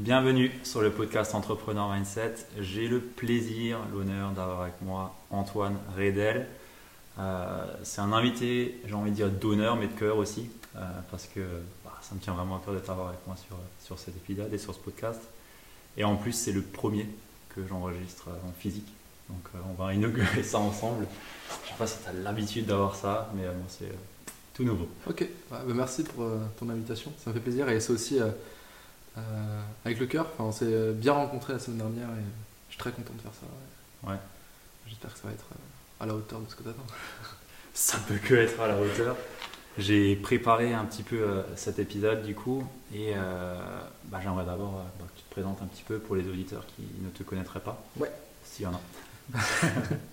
Bienvenue sur le podcast Entrepreneur Mindset. J'ai le plaisir, l'honneur d'avoir avec moi Antoine Redel. Euh, c'est un invité, j'ai envie de dire d'honneur, mais de cœur aussi, euh, parce que bah, ça me tient vraiment à cœur d'être avec moi sur, sur cet épisode et sur ce podcast. Et en plus, c'est le premier que j'enregistre en physique. Donc, euh, on va inaugurer ça ensemble. Je ne sais pas si tu as l'habitude d'avoir ça, mais c'est tout nouveau. Ok, bah, merci pour ton invitation. Ça me fait plaisir. Et c'est aussi euh, avec le cœur. Enfin, on s'est bien rencontré la semaine dernière et je suis très content de faire ça. Ouais. J'espère que ça va être euh, à la hauteur de ce que tu attends. ça peut que être à la hauteur. J'ai préparé un petit peu euh, cet épisode du coup et bah, j'aimerais d'abord bah, que tu te présentes un petit peu pour les auditeurs qui ne te connaîtraient pas. Ouais. S'il y en a.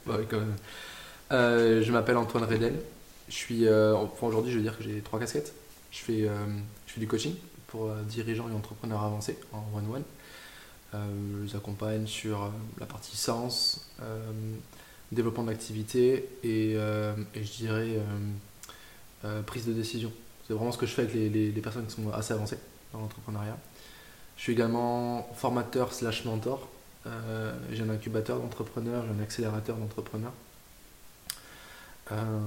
bah, oui, quand même. je m'appelle Antoine Redel. Je suis, aujourd'hui, je veux dire que j'ai trois casquettes. Je fais, je fais du coaching, pour euh, dirigeants et entrepreneurs avancés en one-one. Euh, je les accompagne sur euh, la partie sens, développement d'activité et, et, je dirais prise de décision. C'est vraiment ce que je fais avec les, les, personnes qui sont assez avancées dans l'entrepreneuriat. Je suis également formateur slash mentor. j'ai un incubateur d'entrepreneurs, j'ai un accélérateur d'entrepreneurs.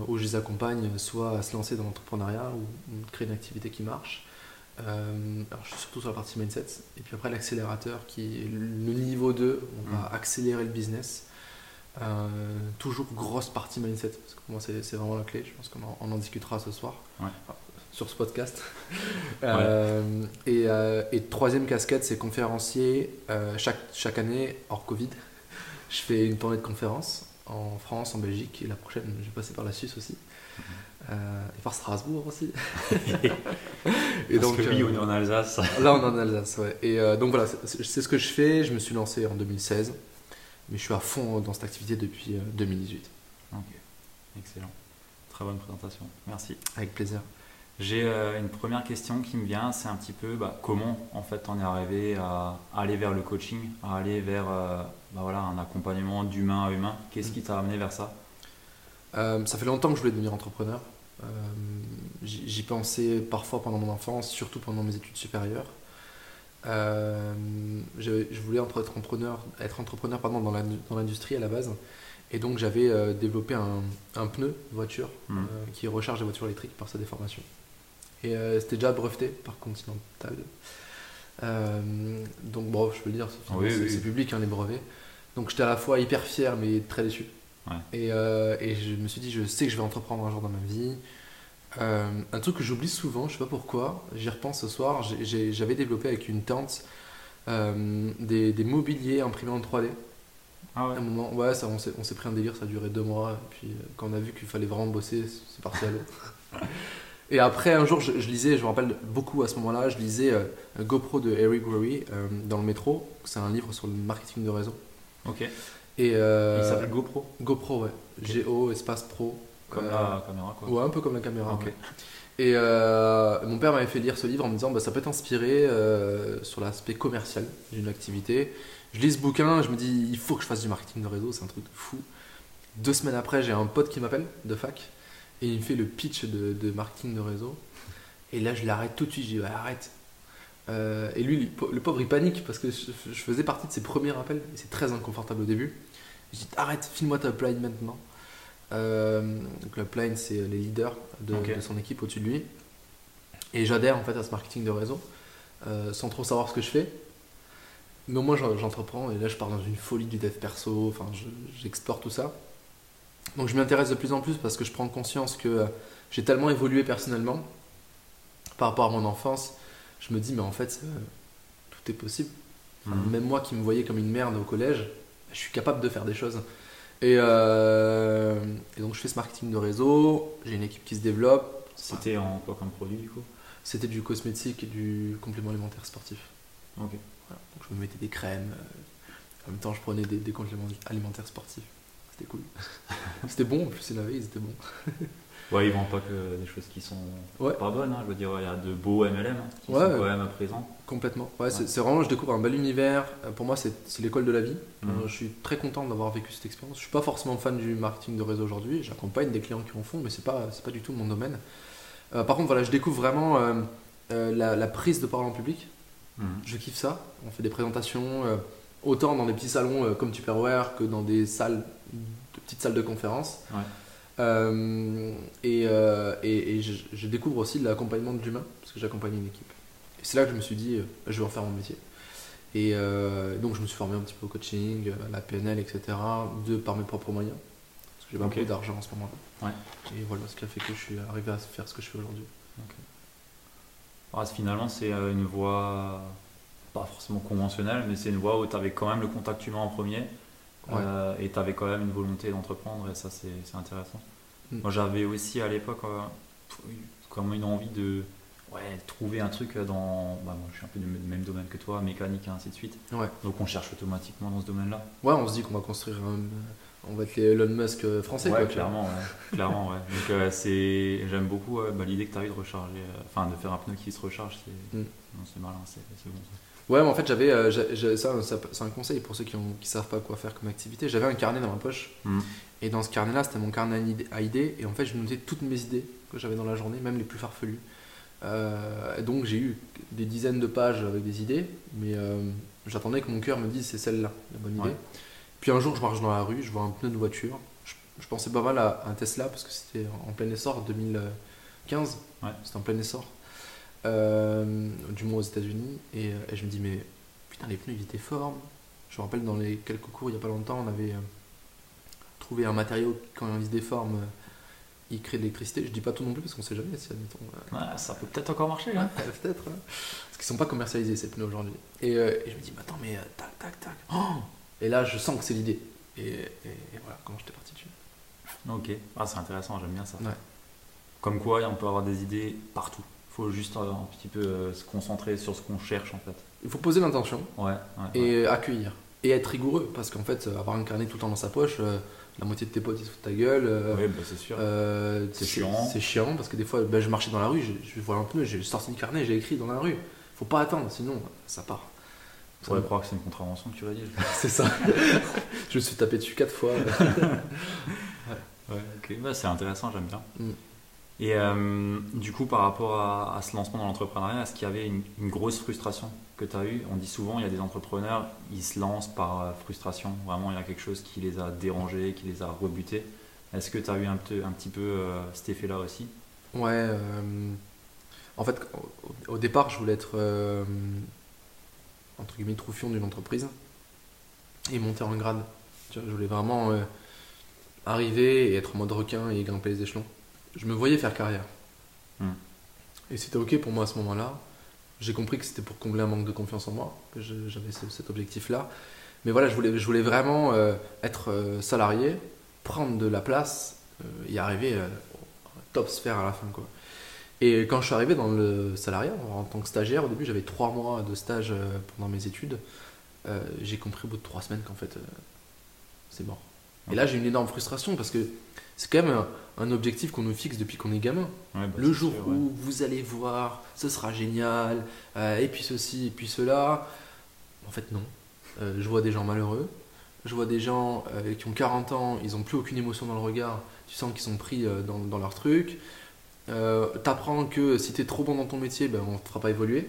où je les accompagne soit à se lancer dans l'entrepreneuriat ou créer une activité qui marche, euh, alors je suis surtout sur la partie mindset. Et puis après l'accélérateur qui est le niveau 2, on va mm. accélérer le business. Euh, toujours grosse partie mindset, parce que pour moi c'est vraiment la clé, je pense qu'on en, en, discutera ce soir sur ce podcast. Euh, et, et, troisième casquette, c'est conférencier. chaque, chaque année, hors Covid, je fais une tournée de conférences en France, en Belgique, et la prochaine, je vais passer par la Suisse aussi. Euh, et par Strasbourg aussi. et donc, que oui, on est en Alsace. là, on est en Alsace, ouais. Et euh, donc voilà, c'est ce que je fais. Je me suis lancé en 2016, mais je suis à fond dans cette activité depuis 2018. Euh, ok, excellent. Très bonne présentation. Merci. Avec plaisir. J'ai une première question qui me vient, c'est un petit peu bah, comment en fait on est arrivé à aller vers le coaching, à aller vers bah, voilà, un accompagnement d'humain à humain? Qu'est-ce mm. qui t'a amené vers ça? Ça fait longtemps que je voulais devenir entrepreneur. Euh, j'y pensais parfois pendant mon enfance, surtout pendant mes études supérieures. Euh, je, voulais être entrepreneur, être entrepreneur pardon, dans l'industrie à la base. Et donc j'avais euh, développé un, un, pneu voiture mmh. qui recharge les voitures électriques par sa déformation. Et c'était déjà breveté par Continental. donc bon, je peux le dire, c'est public hein, les brevets. Donc j'étais à la fois hyper fier mais très déçu. Et, euh, et, je me suis dit, je sais que je vais entreprendre un jour dans ma vie. Euh, un truc que j'oublie souvent, je sais pas pourquoi, j'y repense ce soir, j'avais développé avec une tante euh, des, des, mobiliers imprimés en 3D. Ah ouais. un moment, ouais, ça, on s'est pris un délire, ça a duré deux mois. Et puis quand on a vu qu'il fallait vraiment bosser, c'est parti à l'eau. et après, un jour, je, lisais, je me rappelle beaucoup à ce moment-là, je lisais GoPro de Eric Worre dans le métro. C'est un livre sur le marketing de réseau. Ok. Et euh, Il s'appelle GoPro GoPro, ouais. G-O, espace pro. Comme la caméra, quoi. Ouais, un peu comme la caméra. Et euh, mon père m'avait fait lire ce livre en me disant bah, ça peut t'inspirer euh, sur l'aspect commercial d'une activité. Je lis ce bouquin, je me dis il faut que je fasse du marketing de réseau, c'est un truc fou. Deux semaines après, j'ai un pote qui m'appelle de fac et il me fait le pitch de, marketing de réseau. Et là, je l'arrête tout de suite, je dis arrête. et lui, le pauvre, il panique parce que je, faisais partie de ses premiers appels et c'est très inconfortable au début. Je dis arrête, file-moi ta upline maintenant. Euh, donc l'upline, c'est les leaders de, son équipe au-dessus de lui. Et j'adhère en fait à ce marketing de réseau euh, sans trop savoir ce que je fais. Mais au moins j'entreprends et là je pars dans une folie du dev perso, enfin j'explore tout ça. Donc je m'intéresse de plus en plus parce que je prends conscience que euh, j'ai tellement évolué personnellement par rapport à mon enfance. Je me dis mais en fait tout est possible. Mhm. Même moi qui me voyais comme une merde au collège, je suis capable de faire des choses. Euh, et, donc je fais ce marketing de réseau, j'ai une équipe qui se développe. C'était en quoi comme produit du coup? C'était du cosmétique et du complément alimentaire sportif. Ok. Voilà. Donc je me mettais des crèmes. euh, en même temps, je prenais des, des compléments alimentaires sportifs. C'était cool. c'était bon, en plus, c'est la veille, c'était bon. Ouais, ils vendent pas que des choses qui sont Ouais. pas bonnes. hein. Je veux dire, il y a de beaux MLM hein, qui Ouais, sont quand même présents. Complètement. Ouais, c'est vraiment, je découvre un bel univers. Euh, Pour moi, c'est l'école de la vie. Mhm. Euh, je suis très content d'avoir vécu cette expérience. Je suis pas forcément fan du marketing de réseau aujourd'hui. J'accompagne des clients qui en font, mais c'est pas, pas du tout mon domaine. Euh, par contre, voilà, je découvre vraiment euh, euh, la, la prise de parole en public. Mhm. Je kiffe ça. On fait des présentations autant dans des petits salons comme Tupperware que dans des salles, de petites salles de conférence. Ouais. Euh, et, euh, et, et je, je découvre aussi l'accompagnement de l'humain parce que j'accompagne une équipe. Et c'est là que je me suis dit, euh, je vais en faire mon métier. Et donc je me suis formé un petit peu au coaching, à la PNL, etc. De par mes propres moyens. Parce que j'ai pas beaucoup d'argent en ce moment-là. Ouais. Et voilà ce qui a fait que je suis arrivé à faire ce que je fais aujourd'hui. Ah, finalement, c'est une voie pas forcément conventionnelle, mais c'est une voie où tu avais quand même le contact humain en premier euh, et tu avais quand même une volonté d'entreprendre et ça, c'est intéressant. Mm. Moi, j'avais aussi à l'époque euh, comme une envie de ouais, trouver un truc dans. Bah, moi, je suis un peu du même domaine que toi, mécanique et ainsi de suite. Ouais. Donc, on cherche automatiquement dans ce domaine-là. Ouais, on se dit qu'on va construire un. On va être les Elon Musk euh, français, ouais, quoi, clairement, clairement, ouais. Donc, euh, c'est, j'aime beaucoup bah, l'idée que tu as eu de recharger, enfin, de faire un pneu qui se recharge, c'est, Mm. c'est malin, c'est, c'est bon. ça. Ouais, mais en fait, j'avais. euh, ça, ça- c'est un conseil pour ceux qui, qui savent pas quoi faire comme activité. J'avais un carnet dans ma poche. Mm. Et dans ce carnet-là, c'était mon carnet à idées- à idées. Et en fait, je notais toutes mes idées que j'avais dans la journée, même les plus farfelues. Euh, et donc, j'ai eu des dizaines de pages avec des idées. Mais euh, j'attendais que mon cœur me dise c'est celle-là, la bonne idée. Ouais. Puis un jour, je marche dans la rue, je vois un pneu de voiture. Je, je pensais pas mal à un Tesla parce que c'était en plein essor 2015. Ouais. C'était en plein essor. Euh, du moins aux États-Unis. Et, euh, et je me dis, mais putain, les pneus ils étaient forts. Je me rappelle dans les quelques cours il y a pas longtemps, on avait euh, trouvé un matériau qui, quand il se déforme, il crée de l'électricité. Je dis pas tout non plus parce qu'on sait jamais si, admettons. euh, Ouais, ça peut peut-être encore marcher. Hein. Ouais, peut-être. hein. Parce qu'ils sont pas commercialisés ces pneus aujourd'hui. Et, euh, et je me dis, mais attends, mais euh, tac, tac, tac. Oh et là, je sens que c'est l'idée. Et, et- et voilà comment j'étais parti dessus. Ok, ah, c'est intéressant, j'aime bien ça. Ouais. Comme quoi, on peut avoir des idées partout. Il faut juste euh, un petit peu euh, se concentrer sur ce qu'on cherche en fait. Il faut poser l'intention Ouais, ouais, ouais. et accueillir. Et être rigoureux. Parce qu'en fait, euh, avoir un carnet tout le temps dans sa poche, euh, la moitié de tes potes ils se foutent ta gueule. euh, Ouais, bah, c'est sûr. euh, C'est chiant. C'est chiant parce que des fois, ben, je marchais dans la rue, je, je vois un pneu, j'ai sorti le carnet, j'ai écrit dans la rue. Faut pas attendre, sinon ça part. On pourrait croire que c'est une contravention que tu rédiges. C'est ça. je me suis tapé dessus quatre fois. Ouais, ok, bah, c'est intéressant, j'aime bien. Mm. Et euh, du coup, par rapport à, ce lancement dans l'entrepreneuriat, est-ce qu'il y avait une, grosse frustration que tu as eue On dit souvent, il y a des entrepreneurs, ils se lancent par euh, frustration. Vraiment, il y a quelque chose qui les a dérangés, qui les a rebutés. Est-ce que tu as eu un, un petit peu euh, cet effet-là aussi? Ouais. en fait, au, au départ, je voulais être entre guillemets troufion d'une entreprise et monter en grade. Je voulais vraiment arriver et être en mode requin et grimper les échelons. Je me voyais faire carrière. Hmm. Et c'était ok pour moi à ce moment-là. J'ai compris que c'était pour combler un manque de confiance en moi que j'avais ce- cet objectif-là. Mais voilà, je voulais, je voulais vraiment euh, être euh, salarié, prendre de la place, euh, y arriver top sphère à la fin. Quoi. Et quand je suis arrivé dans le salariat, en tant que stagiaire, au début j'avais trois mois de stage pendant mes études. Euh, j'ai compris au bout de trois semaines qu'en fait euh, c'est mort. Et là j'ai une énorme frustration parce que c'est quand même un, un objectif qu'on nous fixe depuis qu'on est gamin. Ouais, bah, Le jour sûr, ouais. où vous allez voir, ce sera génial, euh, et puis ceci, et puis cela. En fait, non. Euh, je vois des gens malheureux. Je vois des gens euh, qui ont 40 ans, ils n'ont plus aucune émotion dans le regard. Tu sens qu'ils sont pris dans, dans leur truc. T'apprends que si t'es trop bon dans ton métier, ben, on ne te fera pas évoluer.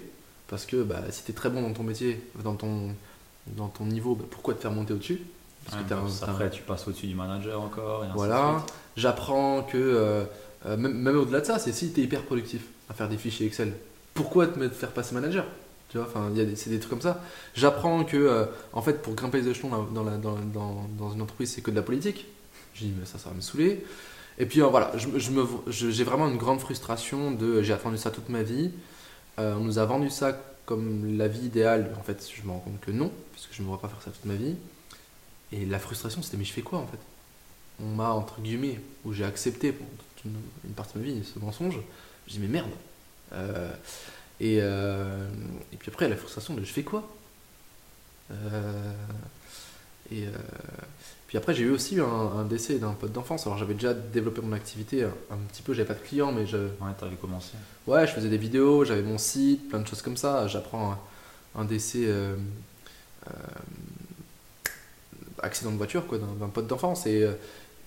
Parce que bah, si t'es très bon dans ton métier, dans ton, dans ton niveau, ben, pourquoi te faire monter au-dessus? Parce Ouais, que un- un- après, tu passes au-dessus du manager encore. Et ainsi de voilà. J'apprends que, euh, euh, même, même au-delà de ça, c'est si tu es hyper productif à faire des fichiers Excel, pourquoi te mettre faire passer manager? Tu vois, enfin, c'est des trucs comme ça. J'apprends que, euh, en fait, pour grimper les échelons dans, dans la- dans- dans- dans une entreprise, c'est que de la politique. Je dis, mais ça, ça va me saouler. Et puis euh, voilà, je, me- je me- je- j'ai vraiment une grande frustration de j'ai attendu ça toute ma vie. Euh, on nous a vendu ça comme la vie idéale. En fait, je me rends compte que non, puisque je ne me vois pas faire ça toute ma vie. Et la frustration, c'était mais je fais quoi en fait? On m'a, entre guillemets, où j'ai accepté pour toute une, une partie de ma vie ce mensonge. Je dis mais merde. Euh, et, euh, et puis après, la frustration de je fais quoi? Euh, et puis après, j'ai eu aussi un, un décès d'un pote d'enfance. Alors j'avais déjà développé mon activité un, un petit peu, j'avais pas de clients, mais je, Ouais, t'avais commencé. ouais, je faisais des vidéos, j'avais mon site, plein de choses comme ça. J'apprends un, un décès, accident de voiture, quoi, d'un pote d'enfance. Et, euh,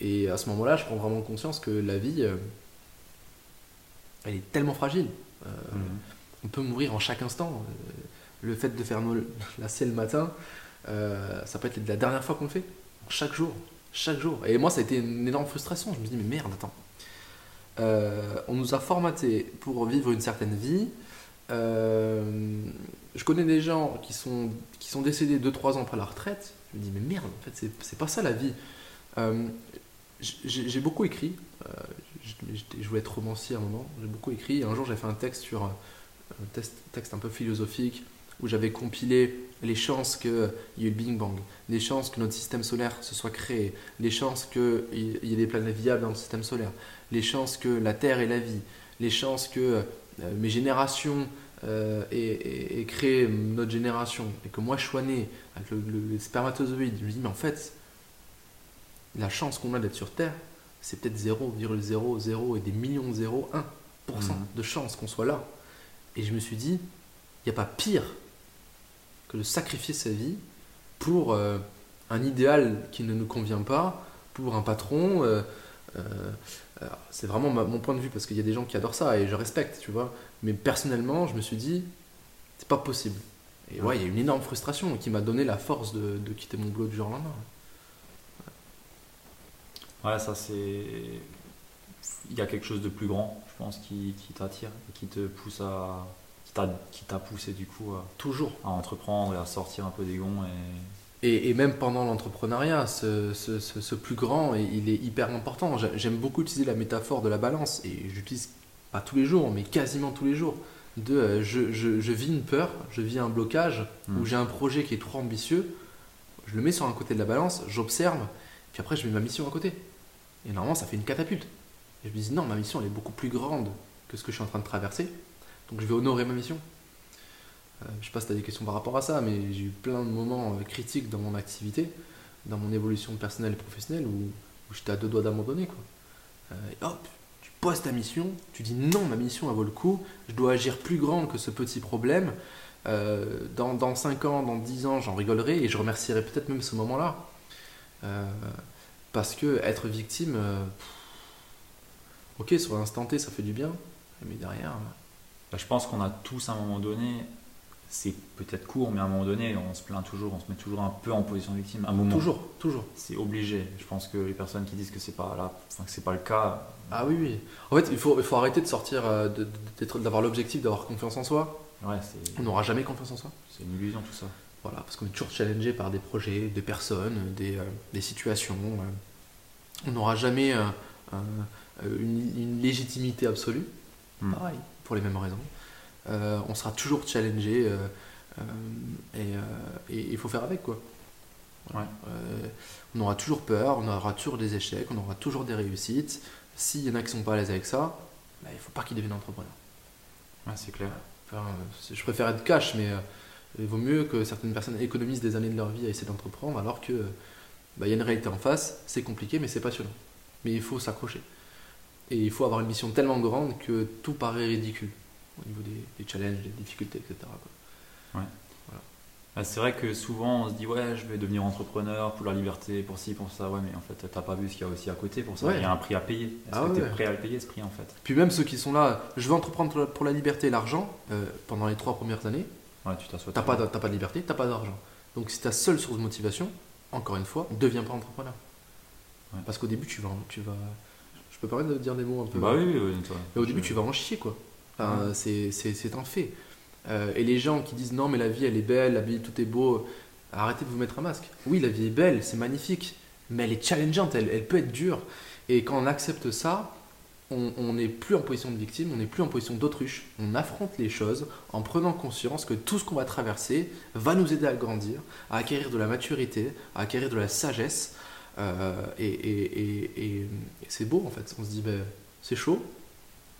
et à ce moment-là, je prends vraiment conscience que la vie, euh, elle est tellement fragile. Euh, Mhm. on peut mourir en chaque instant. Le fait de faire la selle le matin, euh, ça peut être la dernière fois qu'on le fait. Chaque jour. Chaque jour. Et moi, ça a été une énorme frustration. Je me dis, mais merde, attends. Euh, on nous a formaté pour vivre une certaine vie. Je connais des gens qui sont, qui sont décédés 2-3 ans après la retraite. Je me dis, mais merde, en fait, c'est- pas ça la vie. Euh, j'ai beaucoup écrit. Euh, je voulais être romancier à un moment. J'ai beaucoup écrit. Un jour, j'ai fait un texte sur un texte, texte un peu philosophique où j'avais compilé les chances qu'il y ait eu le Big Bang, les chances que notre système solaire se soit créé, les chances qu'il y ait des planètes viables dans le système solaire, les chances que la Terre ait la vie, les chances que euh, mes générations euh, aient, aient- créé notre génération et que moi je sois né le, le- spermatozoïde. Je me dis, mais en fait, la chance qu'on a d'être sur Terre, c'est peut-être 0,00 et des millions de 0,1% Mhm. de chance qu'on soit là. Et je me suis dit, il n'y a pas pire que de sacrifier sa vie pour euh, un idéal qui ne nous convient pas, pour un patron. euh, euh, c'est vraiment ma- mon point de vue parce qu'il y a des gens qui adorent ça et je respecte, tu vois. Mais personnellement, je me suis dit, c'est pas possible. Et ouais, il y a une énorme frustration qui m'a donné la force de, de quitter mon boulot du jour au lendemain. Ouais, ça c'est. Il y a quelque chose de plus grand, je pense, qui, qui t'attire et qui te pousse à. qui t'a, poussé du coup à, Toujours. à entreprendre et à sortir un peu des gonds. Et... Et, et même pendant l'entrepreneuriat, ce, ce- ce- ce plus grand, il est hyper important. J'ai- J'aime beaucoup utiliser la métaphore de la balance, et j'utilise pas tous les jours, mais quasiment tous les jours. De, euh, je, je- je vis une peur, je vis un blocage, Mm. ou j'ai un projet qui est trop ambitieux, je le mets sur un côté de la balance, j'observe, puis après je mets ma mission à côté. Et normalement, ça fait une catapulte. Et je me dis, non, ma mission elle est beaucoup plus grande que ce que je suis en train de traverser, donc je vais honorer ma mission. Euh, je sais pas si tu as des questions par rapport à ça, mais j'ai eu plein de moments euh, critiques dans mon activité, dans mon évolution personnelle et professionnelle, où, où j'étais à deux doigts d'abandonner. quoi. Euh, et hop, ta mission, tu dis non, ma mission vaut le coup, je dois agir plus grand que ce petit problème. Euh, dans, dans 5 ans, dans 10 ans, j'en rigolerai et je remercierai peut-être même ce moment-là. Euh, parce que être victime, euh, ok, sur l'instant T, ça fait du bien, mais derrière, Bah, je pense qu'on a tous à un moment donné, c'est peut-être court, mais à un moment donné, on se plaint toujours, on se met toujours un peu en position de victime. Un moment. toujours, toujours. C'est obligé. Je pense que les personnes qui disent que c'est pas là, enfin, que c'est pas le cas. Ah oui, oui. En fait, il faut, il faut arrêter de sortir, euh, d'avoir l'objectif d'avoir confiance en soi. Ouais, On n'aura jamais confiance en soi. c'est une illusion tout ça. Voilà, parce qu'on est toujours challengé par des projets, des personnes, des, euh, des situations. euh. On n'aura jamais euh, un- une, une légitimité absolue. Hmm. Pareil, pour les mêmes raisons. Euh, on sera toujours challengé euh, euh, et il faut faire avec quoi. Euh, on aura toujours peur, on aura toujours des échecs, on aura toujours des réussites. S'il y en a qui sont pas à l'aise avec ça, bah, il faut pas qu'ils deviennent entrepreneurs. Ouais, c'est clair. Enfin, je préfère être cash, mais euh, il vaut mieux que certaines personnes économisent des années de leur vie à essayer d'entreprendre, alors que bah, y a une réalité en face, c'est compliqué, mais c'est passionnant. Mais il faut s'accrocher. Et il faut avoir une mission tellement grande que tout paraît ridicule au niveau des, des challenges, des difficultés, etc. quoi. Bah, c'est vrai que souvent on se dit ouais je vais devenir entrepreneur pour la liberté, pour ci, pour ça, ouais mais en fait t'as pas vu ce qu'il y a aussi à côté pour ça, Ouais. il y a un prix à payer. Est-ce Ah que ouais, t'es ouais. prêt à le payer ce prix en fait? Puis même ceux qui sont là, je veux entreprendre pour la, liberté et l'argent, euh, pendant les trois premières années, Ouais tu t'as pas, de- t'as pas de liberté, t'as pas d'argent. Donc si ta seule source de motivation, encore une fois, ne deviens pas entrepreneur. Ouais. Parce qu'au début, tu vas, tu vas... Je peux permettre de dire des mots un peu... Bah oui, oui, oui, toi. Mais au début, tu vas en chier, quoi. Enfin, c'est- un fait. Euh, et les gens qui disent non, mais la vie, elle est belle, la vie, tout est beau, arrêtez de vous mettre un masque. Oui, la vie est belle, c'est magnifique, mais elle est challengeante, elle, elle peut être dure. Et quand on accepte ça, on n'est plus en position de victime, on n'est plus en position d'autruche. On affronte les choses en prenant conscience que tout ce qu'on va traverser va nous aider à grandir, à acquérir de la maturité, à acquérir de la sagesse. Euh, et et- et- et- et c'est beau en fait. On se dit, ben, c'est chaud,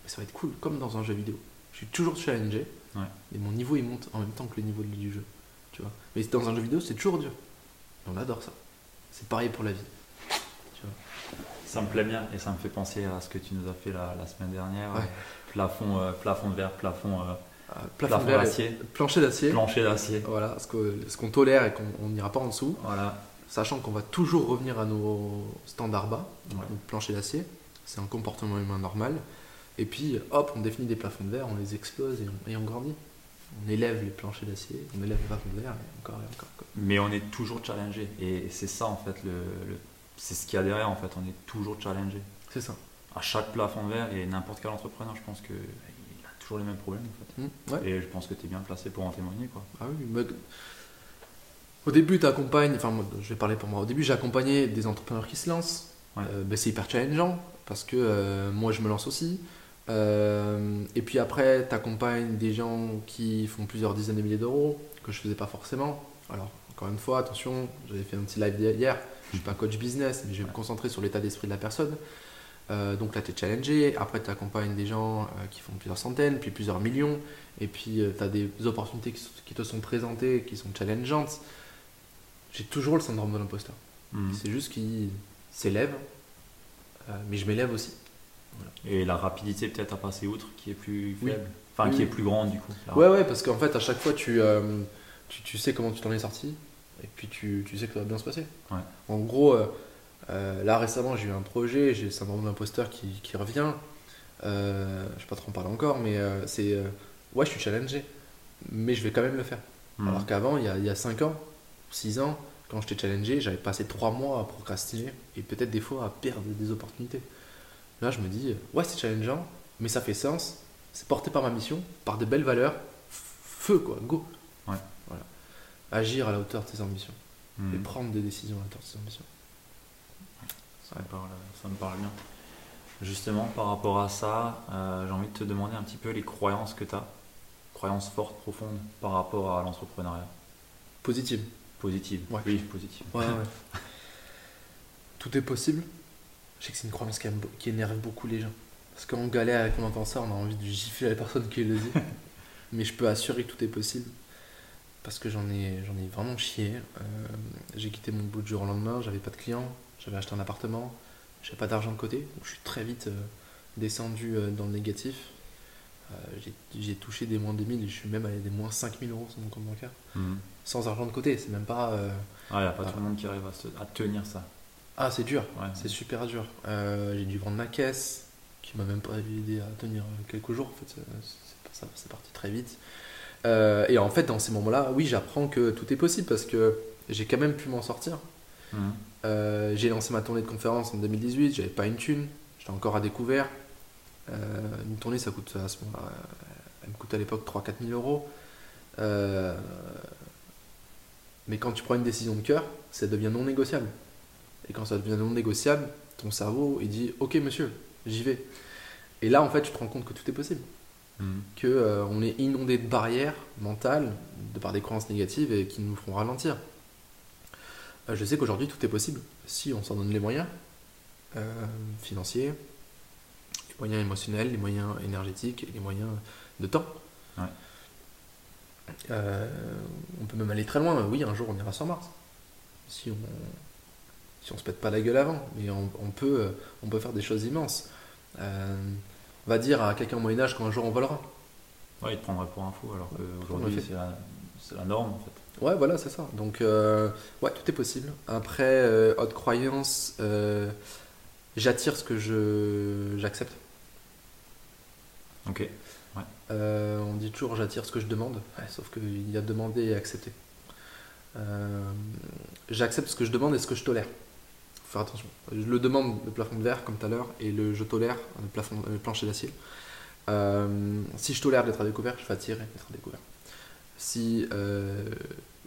ça va être cool, comme dans un jeu vidéo. Je suis toujours challengé, Ouais. et mon niveau il monte en même temps que le niveau du jeu. Tu vois. Mais dans un jeu vidéo, c'est toujours dur. Et on adore ça. C'est pareil pour la vie. Ça me plaît bien et ça me fait penser à ce que tu nous as fait la, la semaine dernière. Ouais. Plafond, euh, plafond de verre, plafond, euh, Ah, plafond d'acier, Plancher d'acier. plancher d'acier. Voilà, ce qu'on tolère et qu'on on n'ira pas en dessous, Voilà. sachant qu'on va toujours revenir à nos standards bas, donc Ouais. plancher d'acier, c'est un comportement humain normal. Et puis, hop, on définit des plafonds de verre, on les explose et on, et on grandit. On élève les planchers d'acier, on élève les plafonds de verre, et encore et encore. quoi. Mais on est toujours challengé et c'est ça en fait le, le- c'est ce qu'il y a derrière en fait. On est toujours challengé. C'est ça. À chaque plafond de verre et n'importe quel entrepreneur, je pense que il a toujours les mêmes problèmes en fait. ouais. Et je pense que tu es bien placé pour en témoigner quoi. Ah oui, mais- Au début, tu accompagnes, enfin, moi, je vais parler pour moi. Au début, j'ai accompagné des entrepreneurs qui se lancent. Ouais. Euh, ben, c'est hyper challengeant parce que euh, moi, je me lance aussi. Euh, et puis après, tu accompagnes des gens qui font plusieurs dizaines de milliers d'euros que je faisais pas forcément. Alors, encore une fois, attention, j'avais fait un petit live hier. Je suis pas coach business, mais je vais me concentrer sur l'état d'esprit de la personne. Euh, donc là, tu es challengé. Après, tu accompagnes des gens euh, qui font plusieurs centaines, puis plusieurs millions. Et puis, tu as des opportunités qui, te sont présentées, qui sont challengeantes. J'ai toujours le syndrome de l'imposteur. Hmm. C'est juste qu'il s'élève, euh, mais je m'élève aussi. Et la rapidité peut-être à passer outre qui est plus Oui. faible. Enfin Oui, qui est plus grande du coup. Ouais, ouais, parce qu'en fait, à chaque fois, tu, euh, tu, tu sais comment tu t'en es sorti, et puis tu, tu sais que ça va bien se passer. Ouais. En gros, euh, euh, là récemment, j'ai eu un projet, j'ai le syndrome de l'imposteur qui, qui revient. Euh, je vais pas trop en parler encore, mais c'est. ouais, je suis challengé, mais je vais quand même le faire. Hmm. Alors qu'avant, il y a, il y a 5 ans, 6 ans, quand j'étais challengé, j'avais passé 3 mois à procrastiner et peut-être des fois à perdre des opportunités. Là, je me dis, ouais, c'est challengeant, mais ça fait sens, c'est porté par ma mission, par de belles valeurs, feu quoi, go. Ouais. Voilà. Agir à la hauteur de tes ambitions Hmm. et prendre des décisions à la hauteur de tes ambitions. Ça, me parle, ça me parle bien. Justement, par rapport à ça, euh, j'ai envie de te demander un petit peu les croyances que tu as, croyances fortes, profondes par rapport à l'entrepreneuriat. Positive. Positive. Ouais. Oui, positive. Ouais, ouais. Tout est possible. Je sais que c'est une croyance qui, énerve beaucoup les gens. Parce qu'en galère et qu'on entend ça, on a envie de gifler la personne qui le dit. Mais je peux assurer que tout est possible. Parce que j'en ai, j'en ai vraiment chié. Euh, j'ai quitté mon boulot du jour au lendemain, j'avais pas de clients, j'avais acheté un appartement, j'avais pas d'argent de côté. Donc je suis très vite euh, descendu euh, dans le négatif. J'ai, touché des moins 2000 et je suis même allé des moins 5000 euros sur mon compte bancaire. Hmm. Sans argent de côté, c'est même pas. euh, Ah, il n'y a pas tout le monde qui arrive à, se- à tenir ça. Ah, c'est dur. Ouais. C'est super dur. Euh, j'ai dû vendre ma caisse, qui m'a même pas aidé à tenir quelques jours. En fait, c'est- parti très vite. Euh, et en fait, dans ces moments-là, oui, j'apprends que tout est possible parce que j'ai quand même pu m'en sortir. Euh, j'ai lancé ma tournée de conférence en 2018, j'avais pas une thune, j'étais encore à découvert. Euh, une tournée, ça coûte à ce moment-là, euh, elle me coûte à l'époque 3-4 000 euros. Euh, mais quand tu prends une décision de cœur, ça devient non négociable. Et quand ça devient non négociable, ton cerveau, il dit Ok, monsieur, j'y vais. Et là, en fait, tu te rends compte que tout est possible. Hmm. Que euh, on est inondé de barrières mentales, de par des croyances négatives et qui nous feront ralentir. Euh, je sais qu'aujourd'hui, tout est possible si on s'en donne les moyens euh, financiers, les moyens émotionnels, les moyens énergétiques les moyens de temps. Ouais. On peut même aller très loin. Oui, un jour, on ira sur Mars. Si on si on se pète pas la gueule avant, mais on, on peut, euh, on peut faire des choses immenses. Euh, on va dire à quelqu'un au Moyen-Âge qu'un jour on volera. Ouais, il te prendrait pour un fou alors qu'aujourd'hui c'est la, norme en fait. Ouais, voilà, c'est ça. Donc, euh, ouais, tout est possible. Après, euh, autre croyance, euh, j'attire ce que je j'accepte. Ok. Euh, on dit toujours j'attire ce que je demande, Ouais, sauf qu'il y a demander et accepter. Euh, j'accepte ce que je demande et ce que je tolère. Faire attention. Le demande le plafond de verre comme tout à l'heure et le je tolère le plafond le plancher d'acier. Euh, si je tolère d'être à découvert, je vais attirer d'être à découvert. Si euh,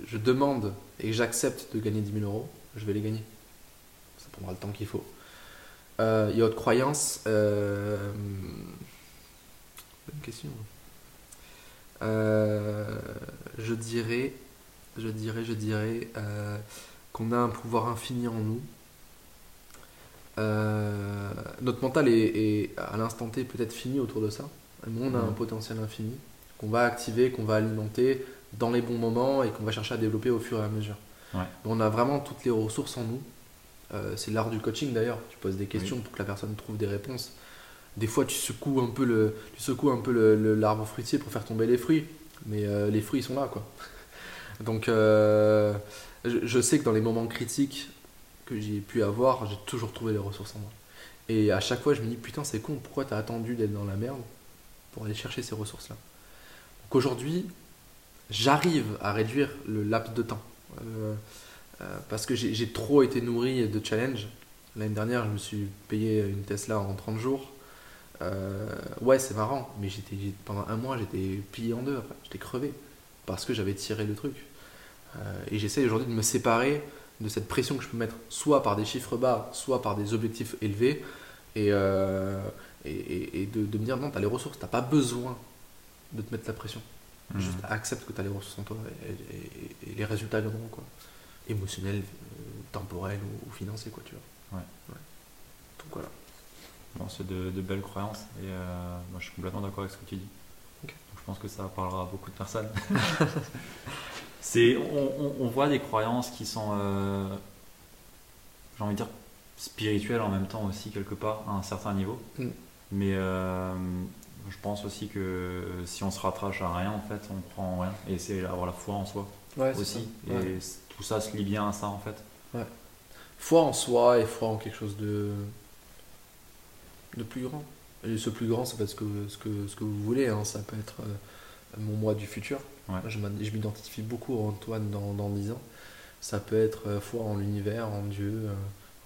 je demande et j'accepte de gagner 10 000 euros, je vais les gagner. Ça prendra le temps qu'il faut. Euh, Il y a autre croyance. Bonne question. Je dirais, je dirais, je dirais qu'on a un pouvoir infini en nous. Euh, notre mental est, est à l'instant T peut-être fini autour de ça, mais on a un potentiel infini qu'on va activer, qu'on va alimenter dans les bons moments et qu'on va chercher à développer au fur et à mesure. Ouais. On a vraiment toutes les ressources en nous. Euh, c'est l'art du coaching d'ailleurs. Tu poses des questions pour que la personne trouve des réponses. Des fois, tu secoues un peu le, tu secoues un peu le- l'arbre fruitier pour faire tomber les fruits, mais euh, les fruits ils sont là quoi. Donc, je, je sais que dans les moments critiques que j'ai pu avoir, j'ai toujours trouvé les ressources en moi. Et à chaque fois, je me dis putain, c'est con. Pourquoi t'as attendu d'être dans la merde pour aller chercher ces ressources là Donc aujourd'hui, j'arrive à réduire le laps de temps. Euh, euh, parce que j'ai trop été nourri de challenges. L'année dernière, je me suis payé une Tesla en 30 jours. Euh, ouais, c'est marrant, mais j'étais pendant un mois, j'étais plié en deux. J'étais crevé parce que j'avais tiré le truc. Et j'essaie aujourd'hui de me séparer de cette pression que je peux mettre soit par des chiffres bas, soit par des objectifs élevés. Et, euh, et, de, de me dire non, tu as les ressources, tu pas besoin de te mettre la pression. Mhm. Juste accepte que tu as les ressources en toi et, les résultats viendront, quoi. Émotionnels, euh, temporels ou, ou financiers, quoi, tu vois. Ouais. Donc voilà. Bon, c'est de, de belles croyances et euh, moi je suis complètement d'accord avec ce que tu dis. Donc, je pense que ça parlera à beaucoup de personnes. c'est, on, on- on voit des croyances qui sont, euh, j'ai envie de dire, spirituelles en même temps aussi quelque part à un certain niveau. Mm. Mais euh, je pense aussi que si on se rattrache à rien en fait, on prend rien. Et c'est avoir la foi en soi Ouais, aussi. Et Ouais. tout ça se lie bien à ça en fait. Foi en soi et foi en quelque chose de, de plus grand. Et ce plus grand, ça peut être ce que, ce que, ce que vous voulez. hein. Ça peut être euh, mon moi du futur. Ouais. Je m'id- je m'identifie beaucoup à Antoine dans, dans 10 ans. Ça peut être euh, foi en l'univers, en Dieu, euh,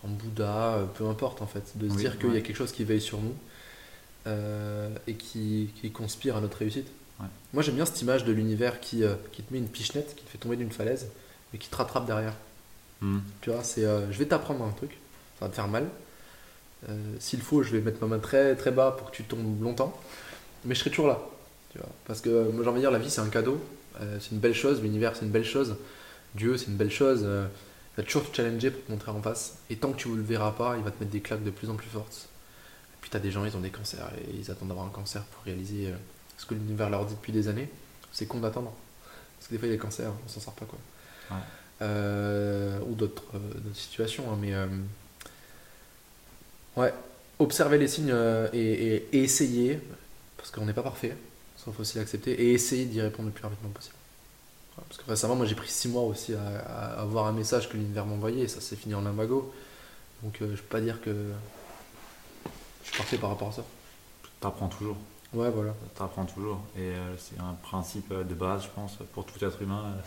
en Bouddha, euh, peu importe en fait. De se Oui, dire qu'il y a quelque chose qui veille sur nous euh, et qui, qui conspire à notre réussite. Ouais. Moi j'aime bien cette image de l'univers qui, euh, qui te met une pichenette, qui te fait tomber d'une falaise, mais qui te rattrape derrière. Mm. Tu vois, c'est euh, je vais t'apprendre un truc, ça va te faire mal. S'il faut, je vais mettre ma main très très bas pour que tu tombes longtemps, mais je serai toujours là. Tu vois, parce que euh, moi j'ai envie de dire, la vie c'est un cadeau, euh, c'est une belle chose, l'univers c'est une belle chose, Dieu c'est une belle chose. euh, il va toujours te challenger pour te montrer en face. Et tant que tu ne le verras pas, il va te mettre des claques de plus en plus fortes. Et puis tu as des gens, ils ont des cancers et ils attendent d'avoir un cancer pour réaliser euh, ce que l'univers leur dit depuis des années. C'est con d'attendre. Parce que des fois, il y a des cancers, on s'en sort pas quoi. Ouais. Ou d'autres situations, hein, mais ouais, observer les signes et, et- et essayer, parce qu'on n'est pas parfait, ça faut aussi l'accepter, et essayer d'y répondre le plus rapidement possible. Parce que récemment, moi j'ai pris 6 mois aussi à, à avoir un message que l'univers m'envoyait et ça s'est fini en limbago. Donc euh, je peux pas dire que je suis parfait par rapport à ça. T'apprends toujours. Ouais, voilà. T'apprends toujours. Et euh, c'est un principe de base, je pense, pour tout être humain. euh,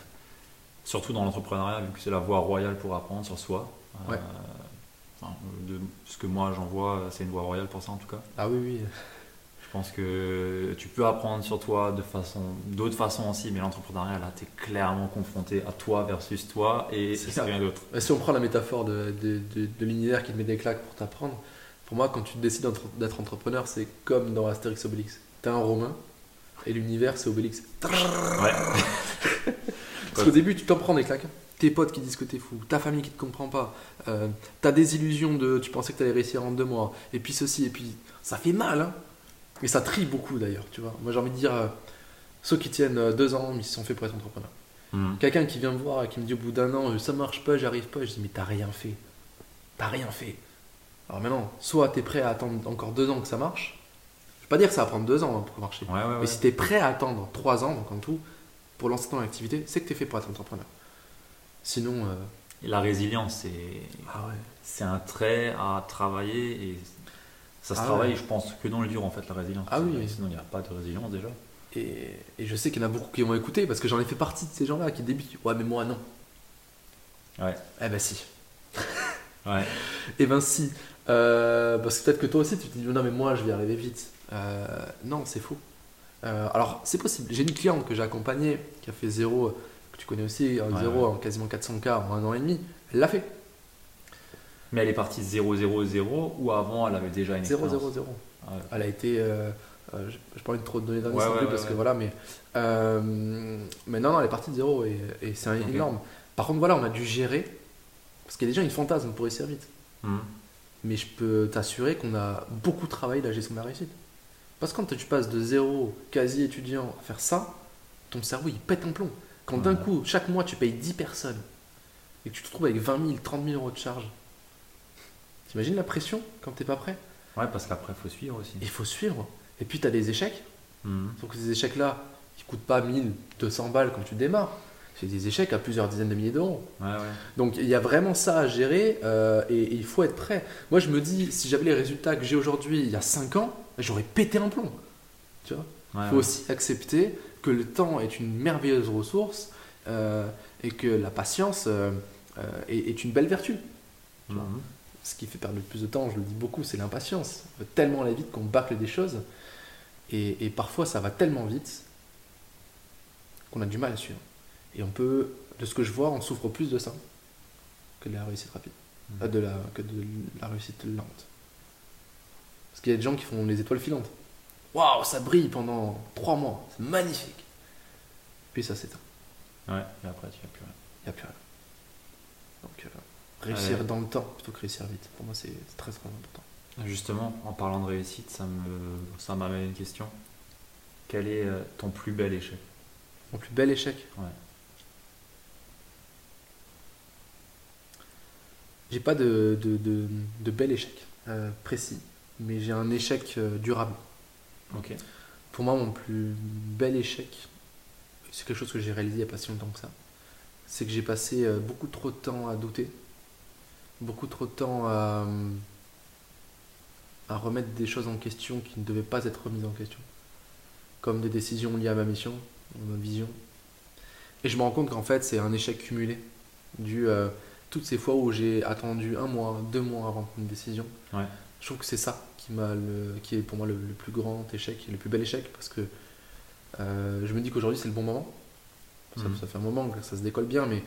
surtout dans l'entrepreneuriat, vu que c'est la voie royale pour apprendre sur soi. Euh, Ouais. enfin, de ce que moi j'en vois, c'est une voie royale pour ça en tout cas. Ah oui, oui. Je pense que tu peux apprendre sur toi de façon, d'autres façons aussi, mais l'entrepreneuriat, là, t'es clairement confronté à toi versus toi et C'est rien d'autre. Si on prend la métaphore de, de, de- de l'univers qui te met des claques pour t'apprendre, pour moi, quand tu décides d'être entrepreneur, c'est comme dans Astérix Obélix. T'es un Romain et l'univers, c'est Obélix. Ouais. Parce qu'au début, tu t'en prends des claques. Tes potes qui disent que t'es fou, ta famille qui te comprend pas, euh, t'as des illusions de tu pensais que t'allais réussir en deux mois, et puis ceci, et puis ça fait mal, hein. Et ça trie beaucoup d'ailleurs, tu vois. Moi j'ai envie de dire, euh, ceux qui tiennent euh, deux ans, ils sont faits pour être entrepreneurs. Mhm. Quelqu'un qui vient me voir et qui me dit au bout d'un an, ça marche pas, j'arrive pas, je dis, mais t'as rien fait. T'as rien fait. Alors maintenant, soit t'es prêt à attendre encore deux ans que ça marche. Je vais pas dire que ça va prendre deux ans hein, pour marcher. Ouais, ouais, ouais. Mais si t'es prêt à attendre trois ans, donc en tout, pour lancer ton activité, c'est que t'es fait pour être entrepreneur. Sinon, euh, Et la résilience, c'est, ah c'est un trait à travailler et ça se Ah travaille, ouais. je pense, que dans le dur en fait, la résilience. Ah oui. Sinon, il n'y a pas de résilience déjà. Et, et je sais qu'il y en a beaucoup qui vont écouter parce que j'en ai fait partie de ces gens-là qui débutent. Ouais, mais moi non. Ouais. Eh ben si. Ouais. Eh ben si. Euh, parce que peut-être que toi aussi tu te dis non mais moi je vais arriver vite. Euh, non, c'est faux. Euh, alors c'est possible. J'ai une cliente que j'ai accompagnée qui a fait zéro, que tu connais aussi, un Ouais, zéro en quasiment 400K en un an et demi. Elle l'a fait. Mais elle est partie 0-0-0 ou avant elle avait déjà une 0 expérience 0 0 Ah ouais. Elle a été. euh, euh, je pas envie de trop de donner d'indices Ouais, parce que voilà, mais. euh, mais non, non, elle est partie de zéro et, et c'est énorme. Par contre, voilà, on a dû gérer parce qu'il y a déjà une fantasme pour réussir vite. Mhm. Mais je peux t'assurer qu'on a beaucoup travaillé la gestion de la réussite. Parce que quand tu passes de zéro, quasi étudiant, à faire ça, ton cerveau il pète un plomb. Quand d'un coup, chaque mois, tu payes 10 personnes et que tu te retrouves avec 20 000, 30 000 euros de charges, t'imagines la pression quand t'es pas prêt? Ouais, parce qu'après, il faut suivre aussi. Il faut suivre. Et puis, tu as des échecs. Mhm. Donc, ces échecs-là, qui coûtent pas 1000, 200 balles quand tu démarres. C'est des échecs à plusieurs dizaines de milliers d'euros. Ouais, ouais. Donc il y a vraiment ça à gérer euh, et, et il faut être prêt. Moi je me dis, si j'avais les résultats que j'ai aujourd'hui il y a 5 ans, j'aurais pété un plomb. Tu vois? Ouais, Il faut aussi accepter que le temps est une merveilleuse ressource euh, et que la patience euh, est, est une belle vertu. Mhm. Ce qui fait perdre le plus de temps, je le dis beaucoup, c'est l'impatience. On veut tellement aller vite qu'on bâcle des choses et, et parfois ça va tellement vite qu'on a du mal à suivre. Et on peut, de ce que je vois, on souffre plus de ça que de la réussite rapide, Mhm. Euh, de la, que de la réussite lente. Parce qu'il y a des gens qui font les étoiles filantes. Waouh, ça brille pendant trois mois, c'est magnifique. Puis ça s'éteint, Ouais, et après, tu vas plus rien. il n'y a plus rien. Donc euh, réussir dans le temps plutôt que réussir vite, pour moi c'est très très important. Justement, en parlant de réussite, ça me, ça m'amène une question. Quel est euh, ton plus bel échec? Mon plus bel échec? Ouais. J'ai pas de, de, de, de bel échec euh, précis, mais j'ai un échec euh, durable. Ok. Pour moi, mon plus bel échec, c'est quelque chose que j'ai réalisé il n'y a pas si longtemps que ça, c'est que j'ai passé euh, beaucoup trop de temps à douter, beaucoup trop de temps à, euh, à remettre des choses en question qui ne devaient pas être remises en question, comme des décisions liées à ma mission, à ma vision. Et je me rends compte qu'en fait, c'est un échec cumulé, dû à toutes ces fois où j'ai attendu un mois, deux mois avant de prendre une décision. Ouais. Je trouve que c'est ça qui, le, qui est pour moi le, le plus grand échec, le plus bel échec, parce que euh, je me dis qu'aujourd'hui c'est le bon moment. Ça, Mhm. ça fait un moment que ça se décolle bien, mais euh,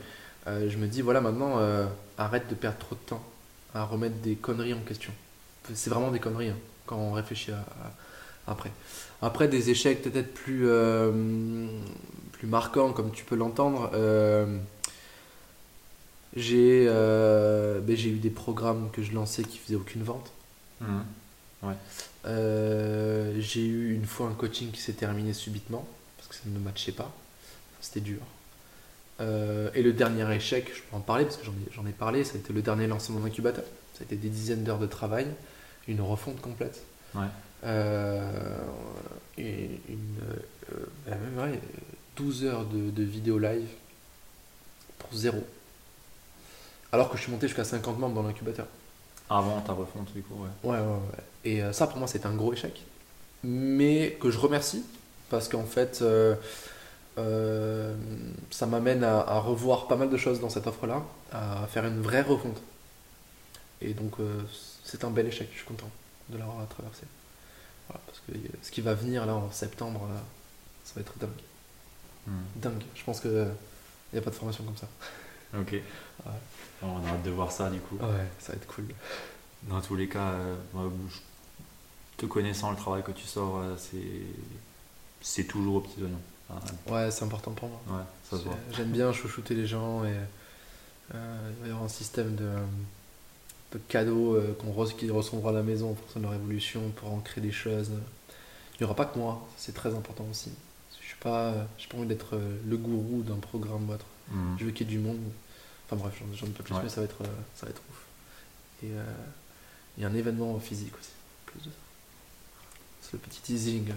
je me dis voilà maintenant euh, arrête de perdre trop de temps à remettre des conneries en question. C'est vraiment des conneries hein, quand on réfléchit à- à- après. Après des échecs peut-être plus euh, plus marquants comme tu peux l'entendre. euh, j'ai euh, ben, j'ai eu des programmes que je lançais qui faisaient aucune vente. Mhm. Euh, j'ai eu une fois un coaching qui s'est terminé subitement parce que ça ne matchait pas. C'était dur. Euh, et le dernier échec, je peux en parler parce que j'en ai, parlé, ça a été le dernier lancement d'incubateur. Ça a été des dizaines d'heures de travail, une refonte complète. Ouais. Euh, et une, euh, bah, même, ouais, 12 heures de, de vidéo live pour zéro. Alors que je suis monté jusqu'à 50 membres dans l'incubateur. Avant ta refonte, du coup, ouais. Ouais, ouais, ouais. Et ça, pour moi, c'était un gros échec. Mais que je remercie, parce qu'en fait, euh, euh, ça m'amène à, à revoir pas mal de choses dans cette offre-là, à faire une vraie refonte. Et donc, euh, c'est un bel échec, je suis content de l'avoir traversé. Voilà, parce que euh, ce qui va venir là en septembre, là, ça va être dingue. Mhm. Dingue. Je pense qu'il n'y a pas de formation comme ça. Ok. On a hâte de voir ça, du coup. Ouais, ça va être cool. Dans tous les cas, euh, te connaissant le travail que tu sors, c'est c'est toujours aux petits oignons. Enfin, Ouais, c'est important pour moi. ouais, ça se voit. C'est- J'aime bien chouchouter les gens et euh, il va y avoir un système de, de cadeaux euh, qu'on re- qu'ils recevront à la maison en fonction de leur évolution pour ancrer des choses. Il n'y aura pas que moi, c'est très important aussi. Je suis pas, j'ai pas envie d'être euh, le gourou d'un programme ou autre. Mhm. Je veux qu'il y ait du monde. Enfin bref, j'en dis pas plus, Ouais. mais ça va être, euh, ça va être ouf. Et euh, il y a un événement physique aussi. C'est le petit teasing.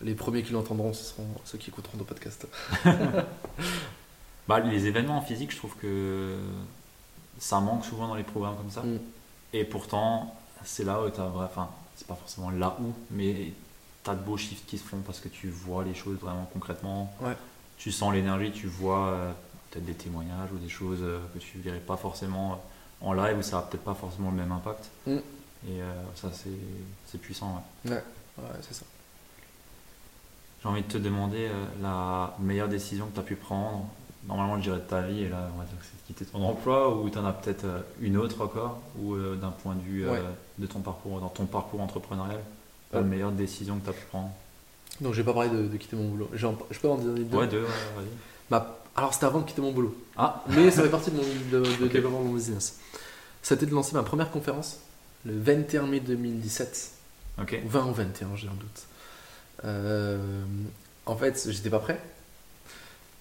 Les premiers qui l'entendront, ce seront ceux qui écouteront nos podcasts. Bah, les événements en physique, je trouve que ça manque souvent dans les programmes comme ça. Mm. Et pourtant, c'est là où tu as. Enfin, c'est pas forcément là où, mais tu as de beaux shifts qui se font parce que tu vois les choses vraiment concrètement. Ouais. Tu sens l'énergie, tu vois euh, peut-être des témoignages ou des choses euh, que tu verrais pas forcément euh, en live où ça a peut-être pas forcément le même impact. Mm. Et euh, ça, c'est c'est puissant. ouais. Ouais, ouais c'est ça. J'ai envie de te demander euh, la meilleure décision que tu as pu prendre. Normalement, je dirais de ta vie, et là, on va dire que c'est de quitter ton emploi, ou tu en as peut-être euh, une autre encore, ou euh, d'un point de vue Ouais. de ton parcours, dans ton parcours entrepreneurial, la meilleure décision que tu as pu prendre? Donc j'ai pas parlé de, de quitter mon boulot. Je peux en dire deux Ouais, deux, ouais, vas-y. Ma- Alors c'était avant de quitter mon boulot. Ah, Mais ça fait partie de mon de, de Ok. développement de mon business. C'était de lancer ma première conférence le 21 mai 2017. ok. Ou 20 ou 21, j'ai un doute. Euh, en fait, j'étais pas prêt.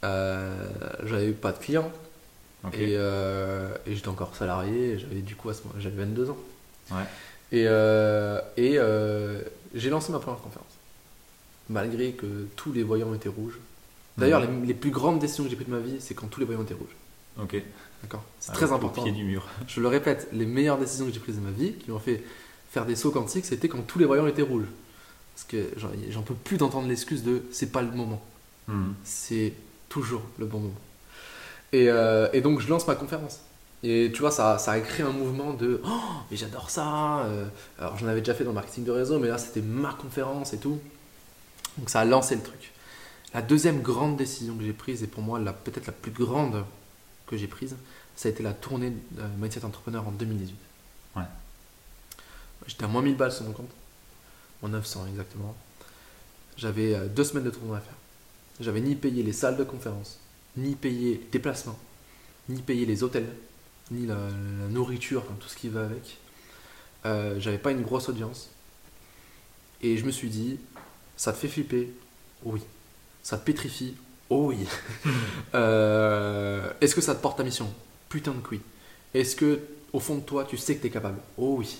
Euh, j'avais pas de clients et, euh, et j'étais encore salarié. J'avais du coup à ce moment j'avais 22 ans. Ouais. Et, et j'ai lancé ma première conférence. Malgré que tous les voyants étaient rouges. D'ailleurs, Mhm. les, les plus grandes décisions que j'ai prises de ma vie, c'est quand tous les voyants étaient rouges. Ok. D'accord C'est très au important. pied du mur. Je le répète, les meilleures décisions que j'ai prises de ma vie, qui m'ont fait faire des sauts quantiques, c'était quand tous les voyants étaient rouges. Parce que j'en- peux plus d'entendre l'excuse de c'est pas le moment. Mhm. C'est toujours le bon moment. Et, euh, et donc je lance ma conférence. Et tu vois, ça, ça a créé un mouvement de Oh, mais j'adore ça euh, Alors j'en avais déjà fait dans le marketing de réseau, mais là c'était ma conférence et tout. Donc ça a lancé le truc. La deuxième grande décision que j'ai prise, et pour moi peut-être la plus grande que j'ai prise, ça a été la tournée de Mindset Entrepreneur en 2018. Ouais. J'étais à moins 1000 balles sur mon compte, moins 900 exactement. J'avais euh, deux semaines de tournoi à faire. J'avais ni payé les salles de conférence, ni payé les déplacements, ni payé les hôtels, ni la, la nourriture, enfin, tout ce qui va avec. Euh, J'avais pas une grosse audience. Et je me suis dit, ça te fait flipper? Oui. Ça te pétrifie? Oh oui. Euh, Est-ce que ça te porte ta mission? Putain de oui. Est-ce que, au fond de toi, tu sais que tu es capable? Oh oui.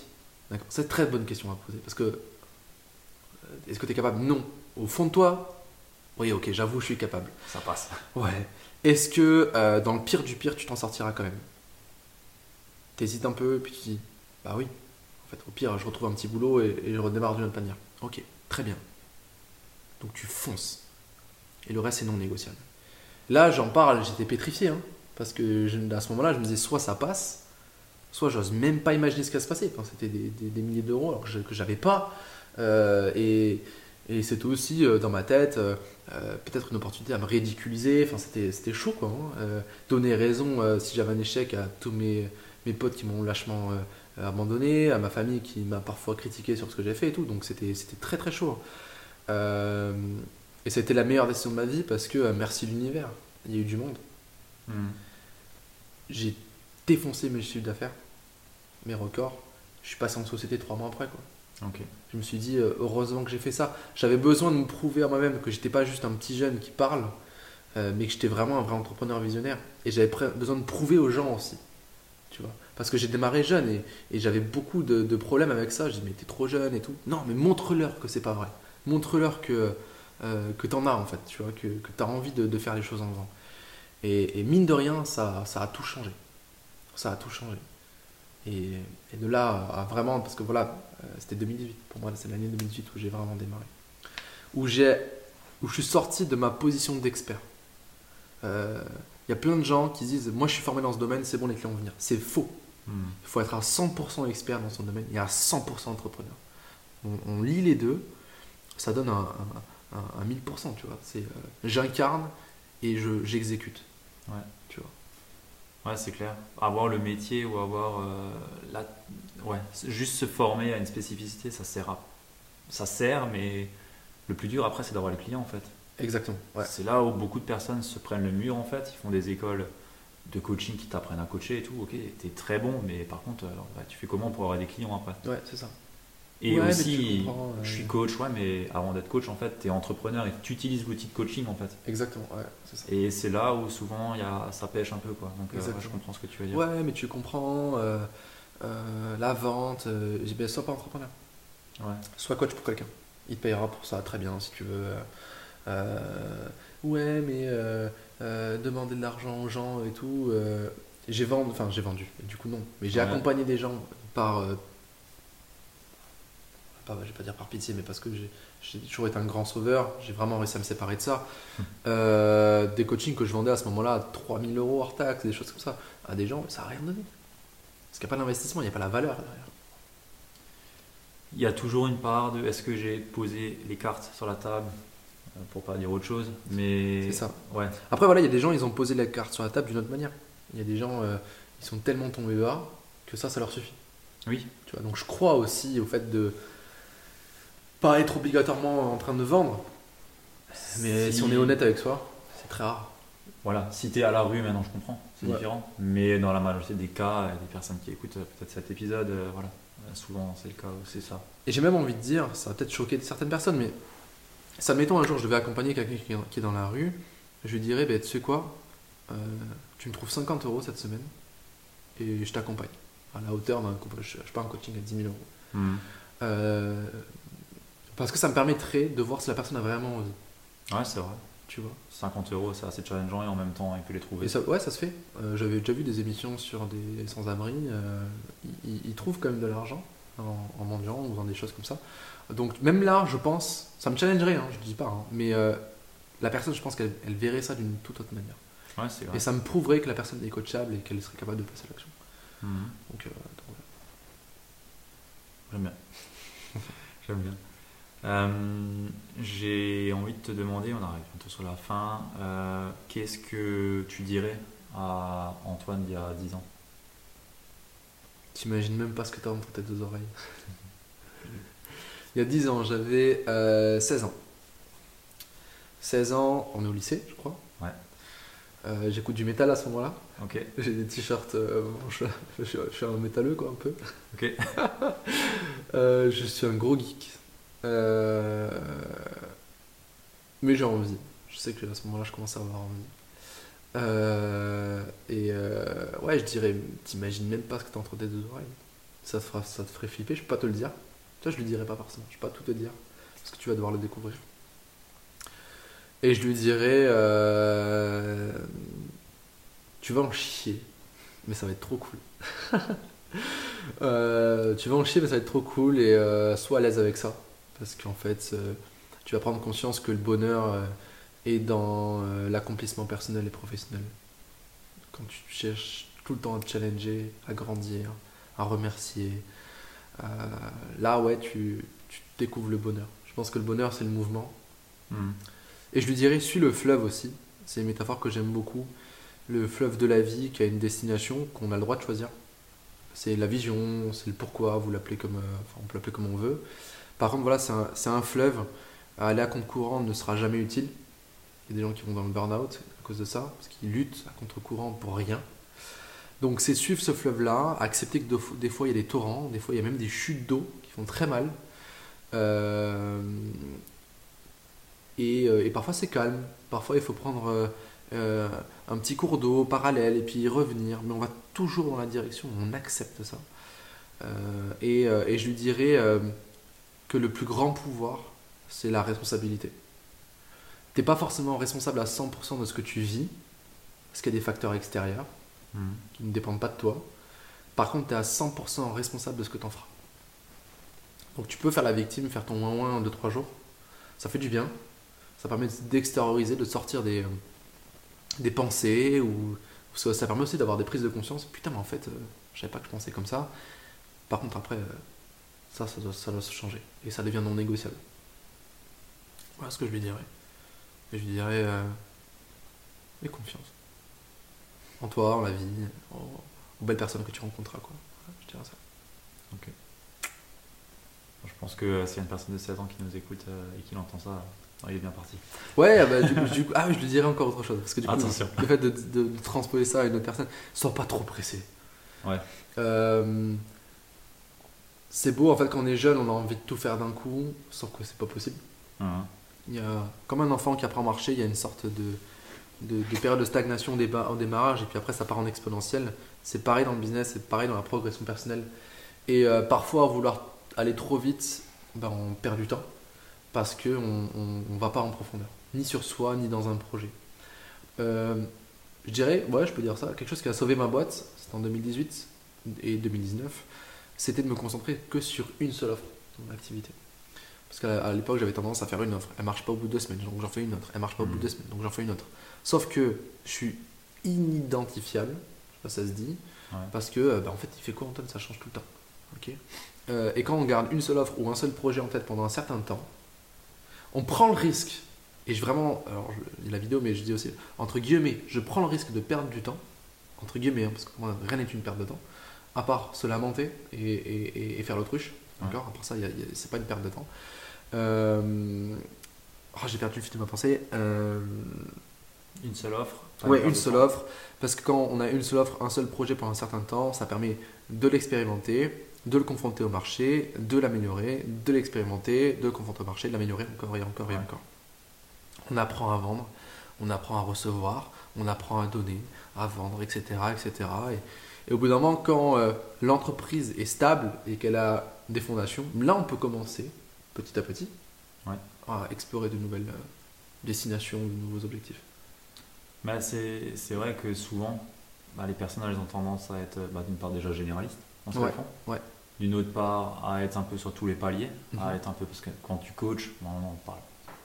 D'accord. C'est une très bonne question à poser. Parce que, est-ce que tu es capable? Non. Au fond de toi, oui, ok, j'avoue, je suis capable. Ça passe. Ouais. Est-ce que euh, dans le pire du pire, tu t'en sortiras quand même? T'hésites un peu, puis tu dis, bah oui. En fait, au pire, je retrouve un petit boulot et, et je redémarre d'une autre manière. Ok, très bien. Donc tu fonces. Et le reste, c'est non négociable. Là, j'en parle, j'étais pétrifié. hein, parce que je- à ce moment-là, je me disais, soit ça passe, soit j'ose même pas imaginer ce qui va se passer. Enfin, c'était des, des- des milliers d'euros alors que je- que j'avais pas. Euh, et et c'était aussi euh, dans ma tête euh, peut-être une opportunité à me ridiculiser. Enfin, c'était, chaud, quoi. hein. Donner raison si j'avais un échec à tous mes, mes potes qui m'ont lâchement abandonné, à ma famille qui m'a parfois critiqué sur ce que j'ai fait et tout. Donc c'était, très très chaud. Euh, et c'était la meilleure décision de ma vie parce que merci l'univers. Il y a eu du monde. Mhm. J'ai défoncé mes chiffres d'affaires, mes records. Je suis passé en société trois mois après, quoi. Je me suis dit, euh, heureusement que j'ai fait ça. J'avais besoin de me prouver à moi-même que j'étais pas juste un petit jeune qui parle, euh, mais que j'étais vraiment un vrai entrepreneur visionnaire. Et j'avais besoin de prouver aux gens aussi. Tu vois Parce que j'ai démarré jeune et, j'avais beaucoup de, problèmes avec ça. Je dis, mais t'es trop jeune et tout. Non, mais montre-leur que c'est pas vrai. Montre-leur que, euh, que t'en as en fait, tu vois, que, que t'as envie de, faire les choses en faisant. Et, et mine de rien, ça, ça a tout changé. Ça a tout changé. Et, et de là à vraiment, parce que voilà, euh, c'était 2018. Pour moi, c'est l'année 2018 où j'ai vraiment démarré. Où, j'ai, où je suis sorti de ma position d'expert. Euh, Il y a plein de gens qui disent Moi, je suis formé dans ce domaine, c'est bon, les clients vont venir. C'est faux. Mhm. Il faut être à 100% expert dans son domaine et à 100% entrepreneur. On, on lit les deux, ça donne un, un, un- un 1000%, tu vois. C'est, euh, j'incarne et je, j'exécute. Ouais. Tu vois. Ouais, c'est clair. Avoir le métier ou avoir euh, la... ouais, juste se former à une spécificité, ça sert à... ça sert, mais le plus dur après, c'est d'avoir les clients en fait. Exactement. Ouais. C'est là où beaucoup de personnes se prennent le mur en fait. Ils font des écoles de coaching qui t'apprennent à coacher et tout. Ok, t'es très bon, mais par contre, alors, bah, tu fais comment pour avoir des clients après? Ouais, c'est ça. Et Ouais, aussi, tu euh, je suis coach, ouais, mais avant d'être coach, en fait, t'es entrepreneur et tu utilises l'outil de coaching en fait. Exactement, ouais, c'est ça. Et c'est là où souvent y a, ça pêche un peu quoi. Donc euh, je comprends ce que tu veux dire. Ouais, mais tu comprends euh, euh, la vente. J'ai dit, ben, sois pas entrepreneur. Ouais. Sois coach pour quelqu'un. Il te payera pour ça très bien si tu veux. Ouais, mais demander de l'argent aux gens et tout. j'ai vendu, enfin j'ai vendu, du coup non. Mais j'ai accompagné des gens par. Pas, je vais pas dire par pitié, mais parce que j'ai toujours été un grand sauveur. J'ai vraiment réussi à me séparer de ça. Euh, des coachings que je vendais à ce moment-là à 3000 euros hors taxe, des choses comme ça, à des gens, ça n'a rien donné. Parce qu'il n'y a pas d'investissement, il n'y a pas la valeur derrière. Il y a toujours une part de est-ce que j'ai posé les cartes sur la table euh, pour pas dire autre chose, mais C'est ça. Ouais. Après, voilà, il y a des gens, ils ont posé la carte sur la table d'une autre manière. Il y a des gens, euh, ils sont tellement tombés bas que ça, ça leur suffit. Oui. Tu vois, donc je crois aussi au fait de pas être obligatoirement en train de vendre. Mais si, on est honnête avec soi, c'est très rare. Voilà, si t'es à la rue maintenant, je comprends, c'est Ouais. différent. Mais dans la majorité des cas, des personnes qui écoutent euh, peut-être cet épisode, euh, voilà, Euh, souvent c'est le cas c'est ça. Et j'ai même envie de dire, ça va peut-être choquer certaines personnes, mais ça admettons un jour, je devais accompagner quelqu'un qui est- dans la rue je lui dirais, ben, tu sais quoi, euh, tu me trouves 50 euros cette semaine et je t'accompagne à la hauteur d'un je, je pars en coaching à 10 000 euros. Hmm. Euh, parce que ça me permettrait de voir si la personne a vraiment envie, Ouais, c'est vrai. tu vois. 50 euros, c'est assez challengeant et en même temps, il peut les trouver. Et ça, ouais, ça se fait. Euh, J'avais déjà vu des émissions sur des sans-abri. euh, ils, trouvent quand même de l'argent en, en mendiant ou dans des choses comme ça. Donc même là, je pense, ça me challengerait, hein, je dis pas, hein, mais euh, la personne, je pense qu'elle elle verrait ça d'une toute autre manière. Ouais, c'est vrai. Et ça me prouverait que la personne est coachable et qu'elle serait capable de passer à l'action. Mhm. Donc, donc voilà. J'aime bien. J'aime bien. Euh, J'ai envie de te demander, on arrive bientôt sur la fin, euh, qu'est-ce que tu dirais à Antoine d'il y a 10 ans? T'imagines même pas ce que t'as entre tes deux oreilles. Il y a 10 ans, j'avais euh, 16 ans. 16 ans, on est au lycée, je crois. Ouais. Euh, J'écoute du métal à ce moment-là. Ok. J'ai des t-shirts, euh, bon, je, je suis- je suis un métalleux quoi, un peu. Ok. Je suis un gros geek. Euh, mais j'ai envie. Je sais que à ce moment-là, je commence à avoir envie. Euh, et euh, ouais, je dirais, t'imagines même pas ce que t'as entre tes deux oreilles. Ça te, fera, ça te ferait flipper, je peux pas te le dire. Ça, je lui dirais pas forcément, je peux pas tout te dire. Parce que tu vas devoir le découvrir. Et je lui dirais, euh, tu vas en chier, mais ça va être trop cool. Euh, tu vas en chier, mais ça va être trop cool et euh, sois à l'aise avec ça. Parce qu'en fait, euh, tu vas prendre conscience que le bonheur euh, est dans euh, l'accomplissement personnel et professionnel. Quand tu cherches tout le temps à te challenger, à grandir, à remercier, là, ouais, tu, tu découvres le bonheur. Je pense que le bonheur, c'est le mouvement. Mhm. Et je lui dirais, suis le fleuve aussi. C'est une métaphore que j'aime beaucoup. Le fleuve de la vie qui a une destination qu'on a le droit de choisir. C'est la vision, c'est le pourquoi, vous l'appelez comme, euh, enfin, on peut l'appeler comme on veut. Par contre, voilà, c'est un, fleuve. Aller à contre-courant ne sera jamais utile. Il y a des gens qui vont dans le burn-out à cause de ça, parce qu'ils luttent à contre-courant pour rien. Donc, c'est suivre ce fleuve-là, accepter que de- des fois il y a des torrents, des fois il y a même des chutes d'eau qui font très mal. Euh, et, euh, et parfois c'est calme. Parfois il faut prendre euh, un petit cours d'eau parallèle et puis revenir. Mais on va toujours dans la direction, on accepte ça. Et, je lui dirais que le plus grand pouvoir, c'est la responsabilité. T'es pas forcément responsable à 100% de ce que tu vis, parce qu'il y a des facteurs extérieurs Mhm. qui ne dépendent pas de toi. Par contre, tu es à 100% responsable de ce que tu en feras. Donc tu peux faire la victime, faire ton moins moins en 2-3 jours. Ça fait du bien. Ça permet d'extérioriser, de sortir des, euh, des pensées. Ou, ça, ça permet aussi d'avoir des prises de conscience. Putain, mais en fait, euh, je savais pas que je pensais comme ça. Par contre, après, euh, ça, ça doit, ça doit se changer. Et ça devient non négociable. Voilà ce que je lui dirais. Et je lui dirais, euh, aie confiance. En toi, en la vie, en- aux belles personnes que tu rencontreras. Quoi. Voilà, je dirais ça. Je pense que euh, s'il y a une personne de 16 ans qui nous écoute euh, et qui entend ça, il est bien parti. Ouais, bah, du, coup, du coup- ah, oui, je lui dirais encore autre chose. Parce que du coup, Attention. le fait de, de- de transposer ça à une autre personne, sois pas trop pressé. Ouais. Euh, c'est beau, en fait, quand on est jeune, on a envie de tout faire d'un coup, sauf que c'est pas possible. Mhm. Il y a, comme un enfant qui apprend à marcher, il y a une sorte de, de, de période de stagnation au, démarrage, et puis après, ça part en exponentiel. C'est pareil dans le business, c'est pareil dans la progression personnelle. Et euh, parfois, vouloir aller trop vite, ben, on perd du temps, parce qu'on on, on va pas en profondeur, ni sur soi, ni dans un projet. Euh, je dirais, ouais, je peux dire ça, quelque chose qui a sauvé ma boîte, c'était en 2018 et 2019, c'était de me concentrer que sur une seule offre dans mon activité. Parce qu'à l'époque, j'avais tendance à faire une offre. Elle marche pas au bout de deux semaines, donc j'en fais une autre. Elle marche pas au bout de Mhm. deux semaines, donc j'en fais une autre. Sauf que je suis inidentifiable, je sais pas si ça se dit, Ouais. parce que euh, bah, en fait, il fait quoi Antoine? Ça change tout le temps. ok? Euh, et quand on garde une seule offre ou un seul projet en tête pendant un certain temps, on prend le risque. Et je vraiment, alors je- la vidéo, mais je dis aussi entre guillemets, je prends le risque de perdre du temps entre guillemets, hein, parce que moi, rien n'est une perte de temps, à part se lamenter et, et- et- et faire l'autruche. D'accord? À part ça, c'est pas une perte de temps. Euh, oh, j'ai perdu le fil de ma pensée. Euh, Une seule offre. Ouais, une seule temps. offre. Parce que quand on a une seule offre, un seul projet pendant un certain temps, ça permet de l'expérimenter, de le confronter au marché, de l'améliorer, de l'expérimenter, de le confronter au marché, de l'améliorer encore et encore et Ouais. encore. On apprend à vendre, on apprend à recevoir, on apprend à donner, à vendre, etc. etc. Et, et au bout d'un moment, quand euh, l'entreprise est stable et qu'elle a des fondations, là on peut commencer petit à petit Ouais. à explorer de nouvelles euh, destinations, de nouveaux objectifs. Bah, c'est c'est vrai que souvent, bah, les personnes elles ont tendance à être bah, d'une part déjà généralistes dans ce Ouais, d'une autre part à être un peu sur tous les paliers, à Mhm. être un peu parce que quand tu coaches, on parle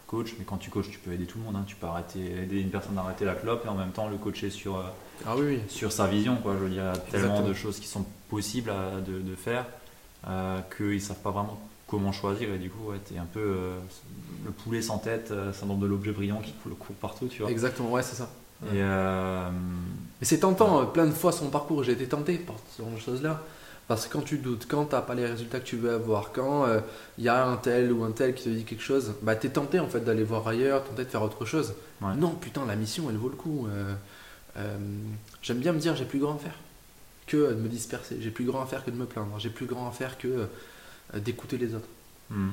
coach, mais quand tu coaches, tu peux aider tout le monde. hein. Tu peux arrêter, aider une personne à arrêter la clope et en même temps le coacher sur, euh, Ah oui, oui. sur sa vision. Quoi. Je veux dire, il y a tellement Exactement. de choses qui sont possibles à- de, de faire euh, qu'ils ne savent pas vraiment comment choisir. Et du coup, ouais, tu es un peu euh, le poulet sans tête, euh, syndrome de l'objet brillant qui coule court partout. Tu vois. Exactement, ouais, c'est ça. Et euh, Mais c'est tentant, plein de fois sur mon parcours, j'ai été tenté par ce genre de choses-là. Parce que quand tu doutes, quand tu n'as pas les résultats que tu veux avoir, quand il y a un tel ou un tel qui te dit quelque chose, bah tu es tenté en fait d'aller voir ailleurs, tenté de faire autre chose. Ouais. Non, putain, la mission elle vaut le coup. Euh, J'aime bien me dire j'ai plus grand à faire que de me disperser, j'ai plus grand à faire que de me plaindre, j'ai plus grand à faire que euh, d'écouter les autres. hmm.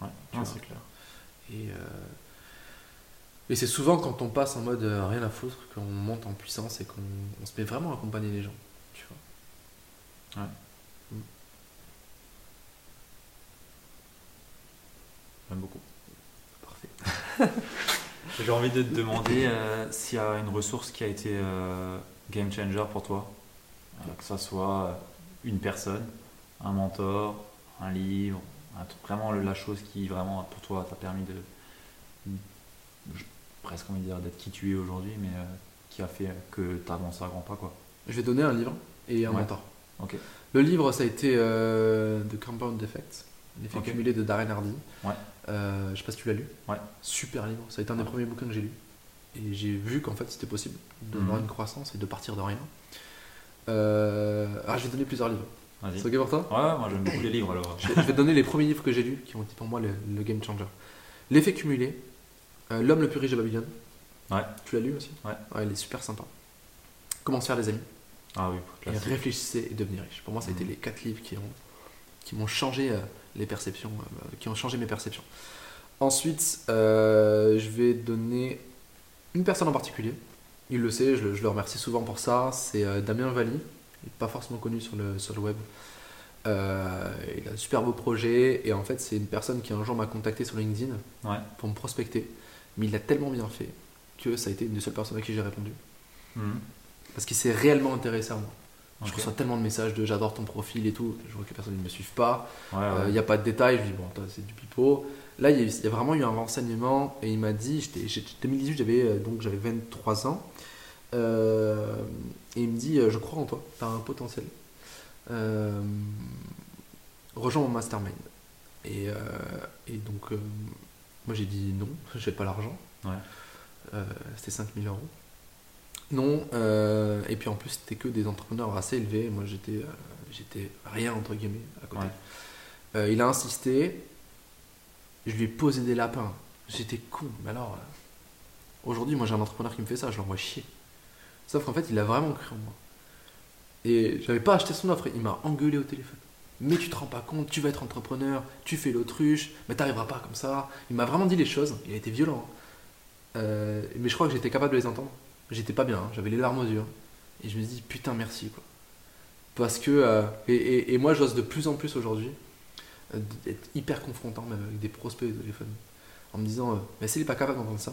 Ouais, c'est clair. Et, euh, et c'est souvent quand on passe en mode rien à foutre qu'on monte en puissance et qu'on on se met vraiment à accompagner les gens. Tu vois. J'aime beaucoup. Parfait. J'ai envie de te demander euh, s'il y a une ressource qui a été euh, game changer pour toi, Euh, que ça soit une personne, un mentor, un livre, un vraiment la chose qui vraiment pour toi t'a permis de, presque envie de dire d'être qui tu es aujourd'hui, mais qui a fait que tu avancé à grands pas quoi. Je vais donner un livre et un Ouais. mentor. Le livre, ça a été The Compound Effect, l'effet cumulé de Darren Hardy. Ouais. Euh, je sais pas si tu l'as lu. Ouais. Super livre. Ça a été un des Ouais. premiers bouquins que j'ai lu. Et j'ai vu qu'en fait c'était possible d'avoir Mhm. une croissance et de partir de rien. Euh, Ah, je vais donner plusieurs livres. C'est ok pour toi Ouais, moi j'aime beaucoup les livres alors. je vais, te donner les premiers livres que j'ai lus qui ont été pour moi le, le game changer. L'effet cumulé, euh, L'homme le plus riche de Babylone. Ouais. Tu l'as lu aussi Ouais. il est super sympa. Comment se faire des amis Ah oui, et réfléchissez et devenez riche. Pour moi, ça a été Mhm. les quatre livres qui ont qui m'ont changé euh, les perceptions, euh, qui ont changé mes perceptions. Ensuite, euh, je vais donner une personne en particulier. Il le sait, je le, je le remercie souvent pour ça. C'est euh, Damien Valli. Il n'est pas forcément connu sur le, sur le web. Euh, il a un super beau projet et en fait, c'est une personne qui un jour m'a contacté sur LinkedIn Ouais. pour me prospecter. Mais il l'a tellement bien fait que ça a été une des seules personnes à qui j'ai répondu. Mhm. Parce qu'il s'est réellement intéressé à moi. Je reçois tellement de messages de j'adore ton profil et tout. Je vois que personne ne me suive pas. Ouais, Il ouais. n'y a pas de détails. Je dis bon, toi, c'est du pipeau. Là, il y, a, il y a vraiment eu un renseignement et il m'a dit j'étais, j'étais- 2018, j'avais, euh, donc j'avais 23 ans. Euh, et il me dit euh, je crois en toi, tu as un potentiel. Euh, rejoins mon mastermind. Et, euh, et donc, euh, moi j'ai dit non, je n'ai pas l'argent. Ouais. Euh, c'était 5000 euros. Non, euh, et puis en plus c'était que des entrepreneurs assez élevés. Moi j'étais euh, j'étais rien entre guillemets à côté. Ouais. Euh, il a insisté, je lui ai posé des lapins. J'étais con, mais alors aujourd'hui moi j'ai un entrepreneur qui me fait ça, je l'envoie chier. Sauf qu'en fait il a vraiment cru en moi. Et j'avais pas acheté son offre, il m'a engueulé au téléphone. Mais tu te rends pas compte, tu vas être entrepreneur, tu fais l'autruche, mais t'arriveras pas comme ça. Il m'a vraiment dit les choses, il a été violent. hein. Mais je crois que j'étais capable de les entendre. J'étais pas bien, hein, j'avais les larmes aux yeux. Et je me dis putain merci quoi. Parce que, euh, et, et- et moi j'ose de plus en plus aujourd'hui euh, d'être hyper confrontant même avec des prospects au téléphone. En me disant, euh, mais s'il n'est pas capable d'entendre ça,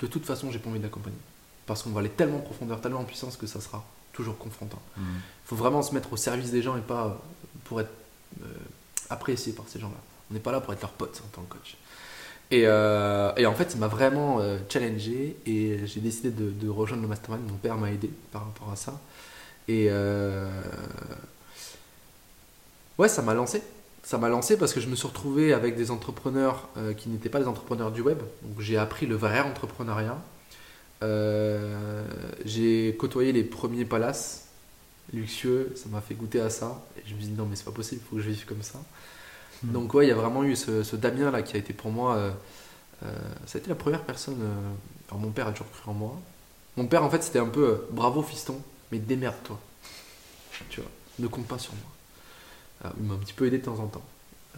de toute façon j'ai pas envie de l'accompagner. Parce qu'on va aller tellement en profondeur, tellement en puissance que ça sera toujours confrontant. Il faut vraiment se mettre au service des gens et pas euh, pour être apprécié par ces gens-là. On n'est pas là pour être leur pote en tant que coach. Et, euh, et en fait, il m'a vraiment euh, challengé et j'ai décidé de, rejoindre le mastermind. Mon père m'a aidé par rapport à ça. Et euh, ouais, ça m'a lancé. Ça m'a lancé parce que je me suis retrouvé avec des entrepreneurs qui n'étaient pas des entrepreneurs du web. Donc j'ai appris le vrai entrepreneuriat. J'ai côtoyé les premiers palaces luxueux, ça m'a fait goûter à ça. Et je me suis dit non mais c'est pas possible, il faut que je vive comme ça. Donc ouais, il y a vraiment eu ce, Damien là qui a été pour moi, euh, euh, ça a été la première personne. euh, alors mon père a toujours cru en moi. Mon père en fait c'était un peu euh, bravo fiston, mais démerde-toi. Tu vois, ne compte pas sur moi. Il m'a un petit peu aidé de temps en temps.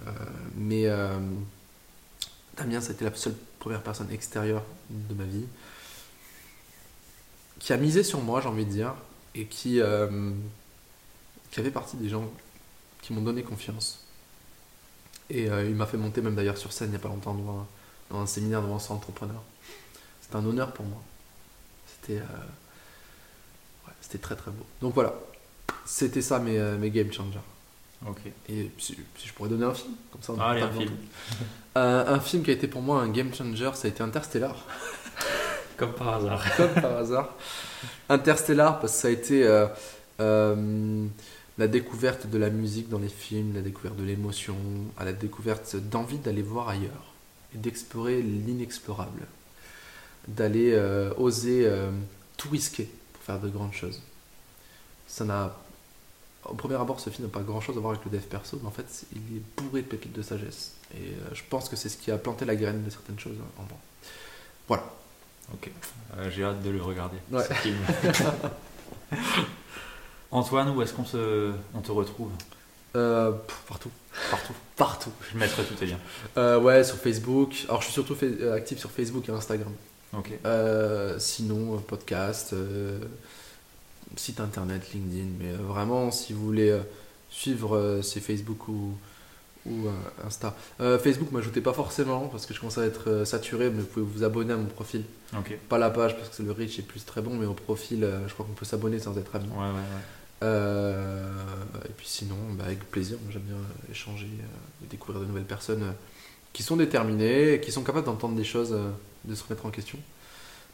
Euh, mais euh, Damien, ça a été la seule première personne extérieure de ma vie, qui a misé sur moi, j'ai envie de dire, et qui, euh, qui avait partie des gens qui m'ont donné confiance. Et euh, il m'a fait monter même d'ailleurs sur scène il n'y a pas longtemps devant, dans un séminaire devant 100 entrepreneurs. C'était un honneur pour moi. C'était euh, ouais, c'était très très beau. Donc voilà, c'était ça mes, euh, mes game changers. Ok. Et si, si je pourrais donner un film, comme ça on Ah, allez, un film. Euh, un film qui a été pour moi un game changer, ça a été Interstellar. Comme par hasard. comme par hasard. Interstellar, parce que ça a été euh, la découverte de la musique dans les films, la découverte de l'émotion, à la découverte d'envie d'aller voir ailleurs et d'explorer l'inexplorable, d'aller euh, oser euh, tout risquer pour faire de grandes choses. Ça n'a, au premier abord, ce film n'a pas grand chose à voir avec le dev perso, mais en fait, il est bourré de pépites de sagesse. Et euh, je pense que c'est ce qui a planté la graine de certaines choses en moi. Voilà. Ok. J'ai hâte de le regarder. Ouais. ce film. Antoine, où est-ce qu'on se, on te retrouve Euh, partout. Partout. Partout. Je mettrai tous tes liens. Euh, ouais, sur Facebook. Alors, je suis surtout euh, actif sur Facebook et Instagram. Ok. Euh, sinon, podcast, site internet, LinkedIn. Mais vraiment, si vous voulez suivre, c'est Facebook ou, ou Insta. Facebook, m'ajoutez pas forcément parce que je commence à être saturé, mais vous pouvez vous abonner à mon profil. Ok. Pas la page parce que le reach est plus très bon, mais au profil, je crois qu'on peut s'abonner sans être ami. Ouais, ouais, ouais. Euh, et puis sinon, bah, avec plaisir, j'aime bien euh, échanger, euh, et découvrir de nouvelles personnes qui sont déterminées, qui sont capables d'entendre des choses, de se remettre en question.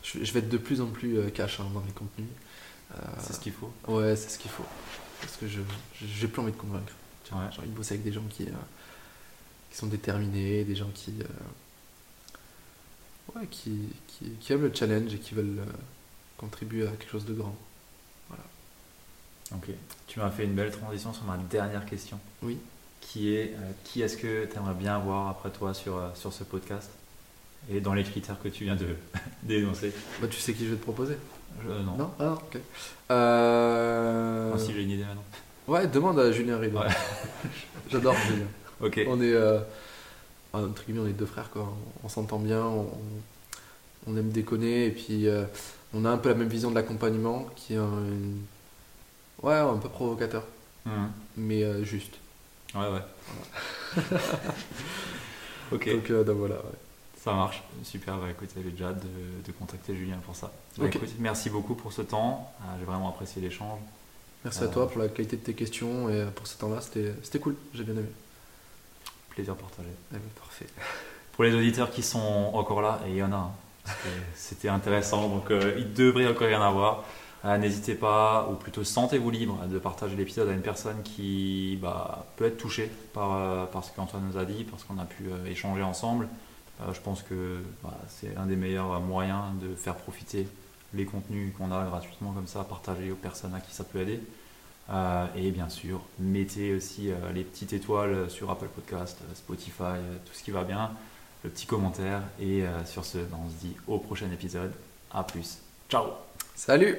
Je, je vais être de plus en plus cash hein, dans mes contenus. C'est ce qu'il faut. ouais, c'est ce qu'il faut. Parce que je j'ai plus envie de convaincre. Ouais. J'ai envie de bosser avec des gens qui, euh, qui sont déterminés, des gens qui, euh, ouais, qui, qui, qui aiment le challenge et qui veulent euh, contribuer à quelque chose de grand. Ok. Tu m'as fait une belle transition sur ma dernière question. Oui. Qui est euh, qui est-ce que tu aimerais bien voir après toi sur, euh, sur ce podcast Et dans les critères que tu viens de d'énoncer? Bah, tu sais qui je vais te proposer Je- non. Non? Ah, ok. Euh... Ah, si j'ai une idée maintenant. Ouais, demande à Julien Rideau. Ouais. J'adore Julien. Ok. On est, euh, entre guillemets, on est deux frères, quoi. On, on s'entend bien, on, on aime déconner, et puis euh, on a un peu la même vision de l'accompagnement, qui est un, une- ouais, un peu provocateur, Mhm. mais euh, juste. Ouais, ouais. ok. Donc, euh, donc voilà, ouais. Ça marche, super. Bah, écoute, j'avais déjà de, de contacter Julien pour ça. Bah, écoute, merci beaucoup pour ce temps. Ah, J'ai vraiment apprécié l'échange. Merci à Euh. toi pour la qualité de tes questions, et pour ce temps-là, c'était cool, j'ai bien aimé. Plaisir partagé. Ah parfait. Pour les auditeurs qui sont encore là, et il y en a, hein, c'était- c'était intéressant, donc euh, il devrait encore y en avoir. Euh, N'hésitez pas, ou plutôt sentez-vous libre de partager l'épisode à une personne qui bah, peut être touchée par, euh, par ce qu'Antoine nous a dit, parce qu'on a pu euh, échanger ensemble. Je pense que bah, c'est un des meilleurs moyens de faire profiter les contenus qu'on a gratuitement comme ça, partager aux personnes à qui ça peut aider. Et bien sûr, mettez aussi les petites étoiles sur Apple Podcast, Spotify, tout ce qui va bien, le petit commentaire. Et sur ce, on se dit au prochain épisode. À plus. Ciao Salut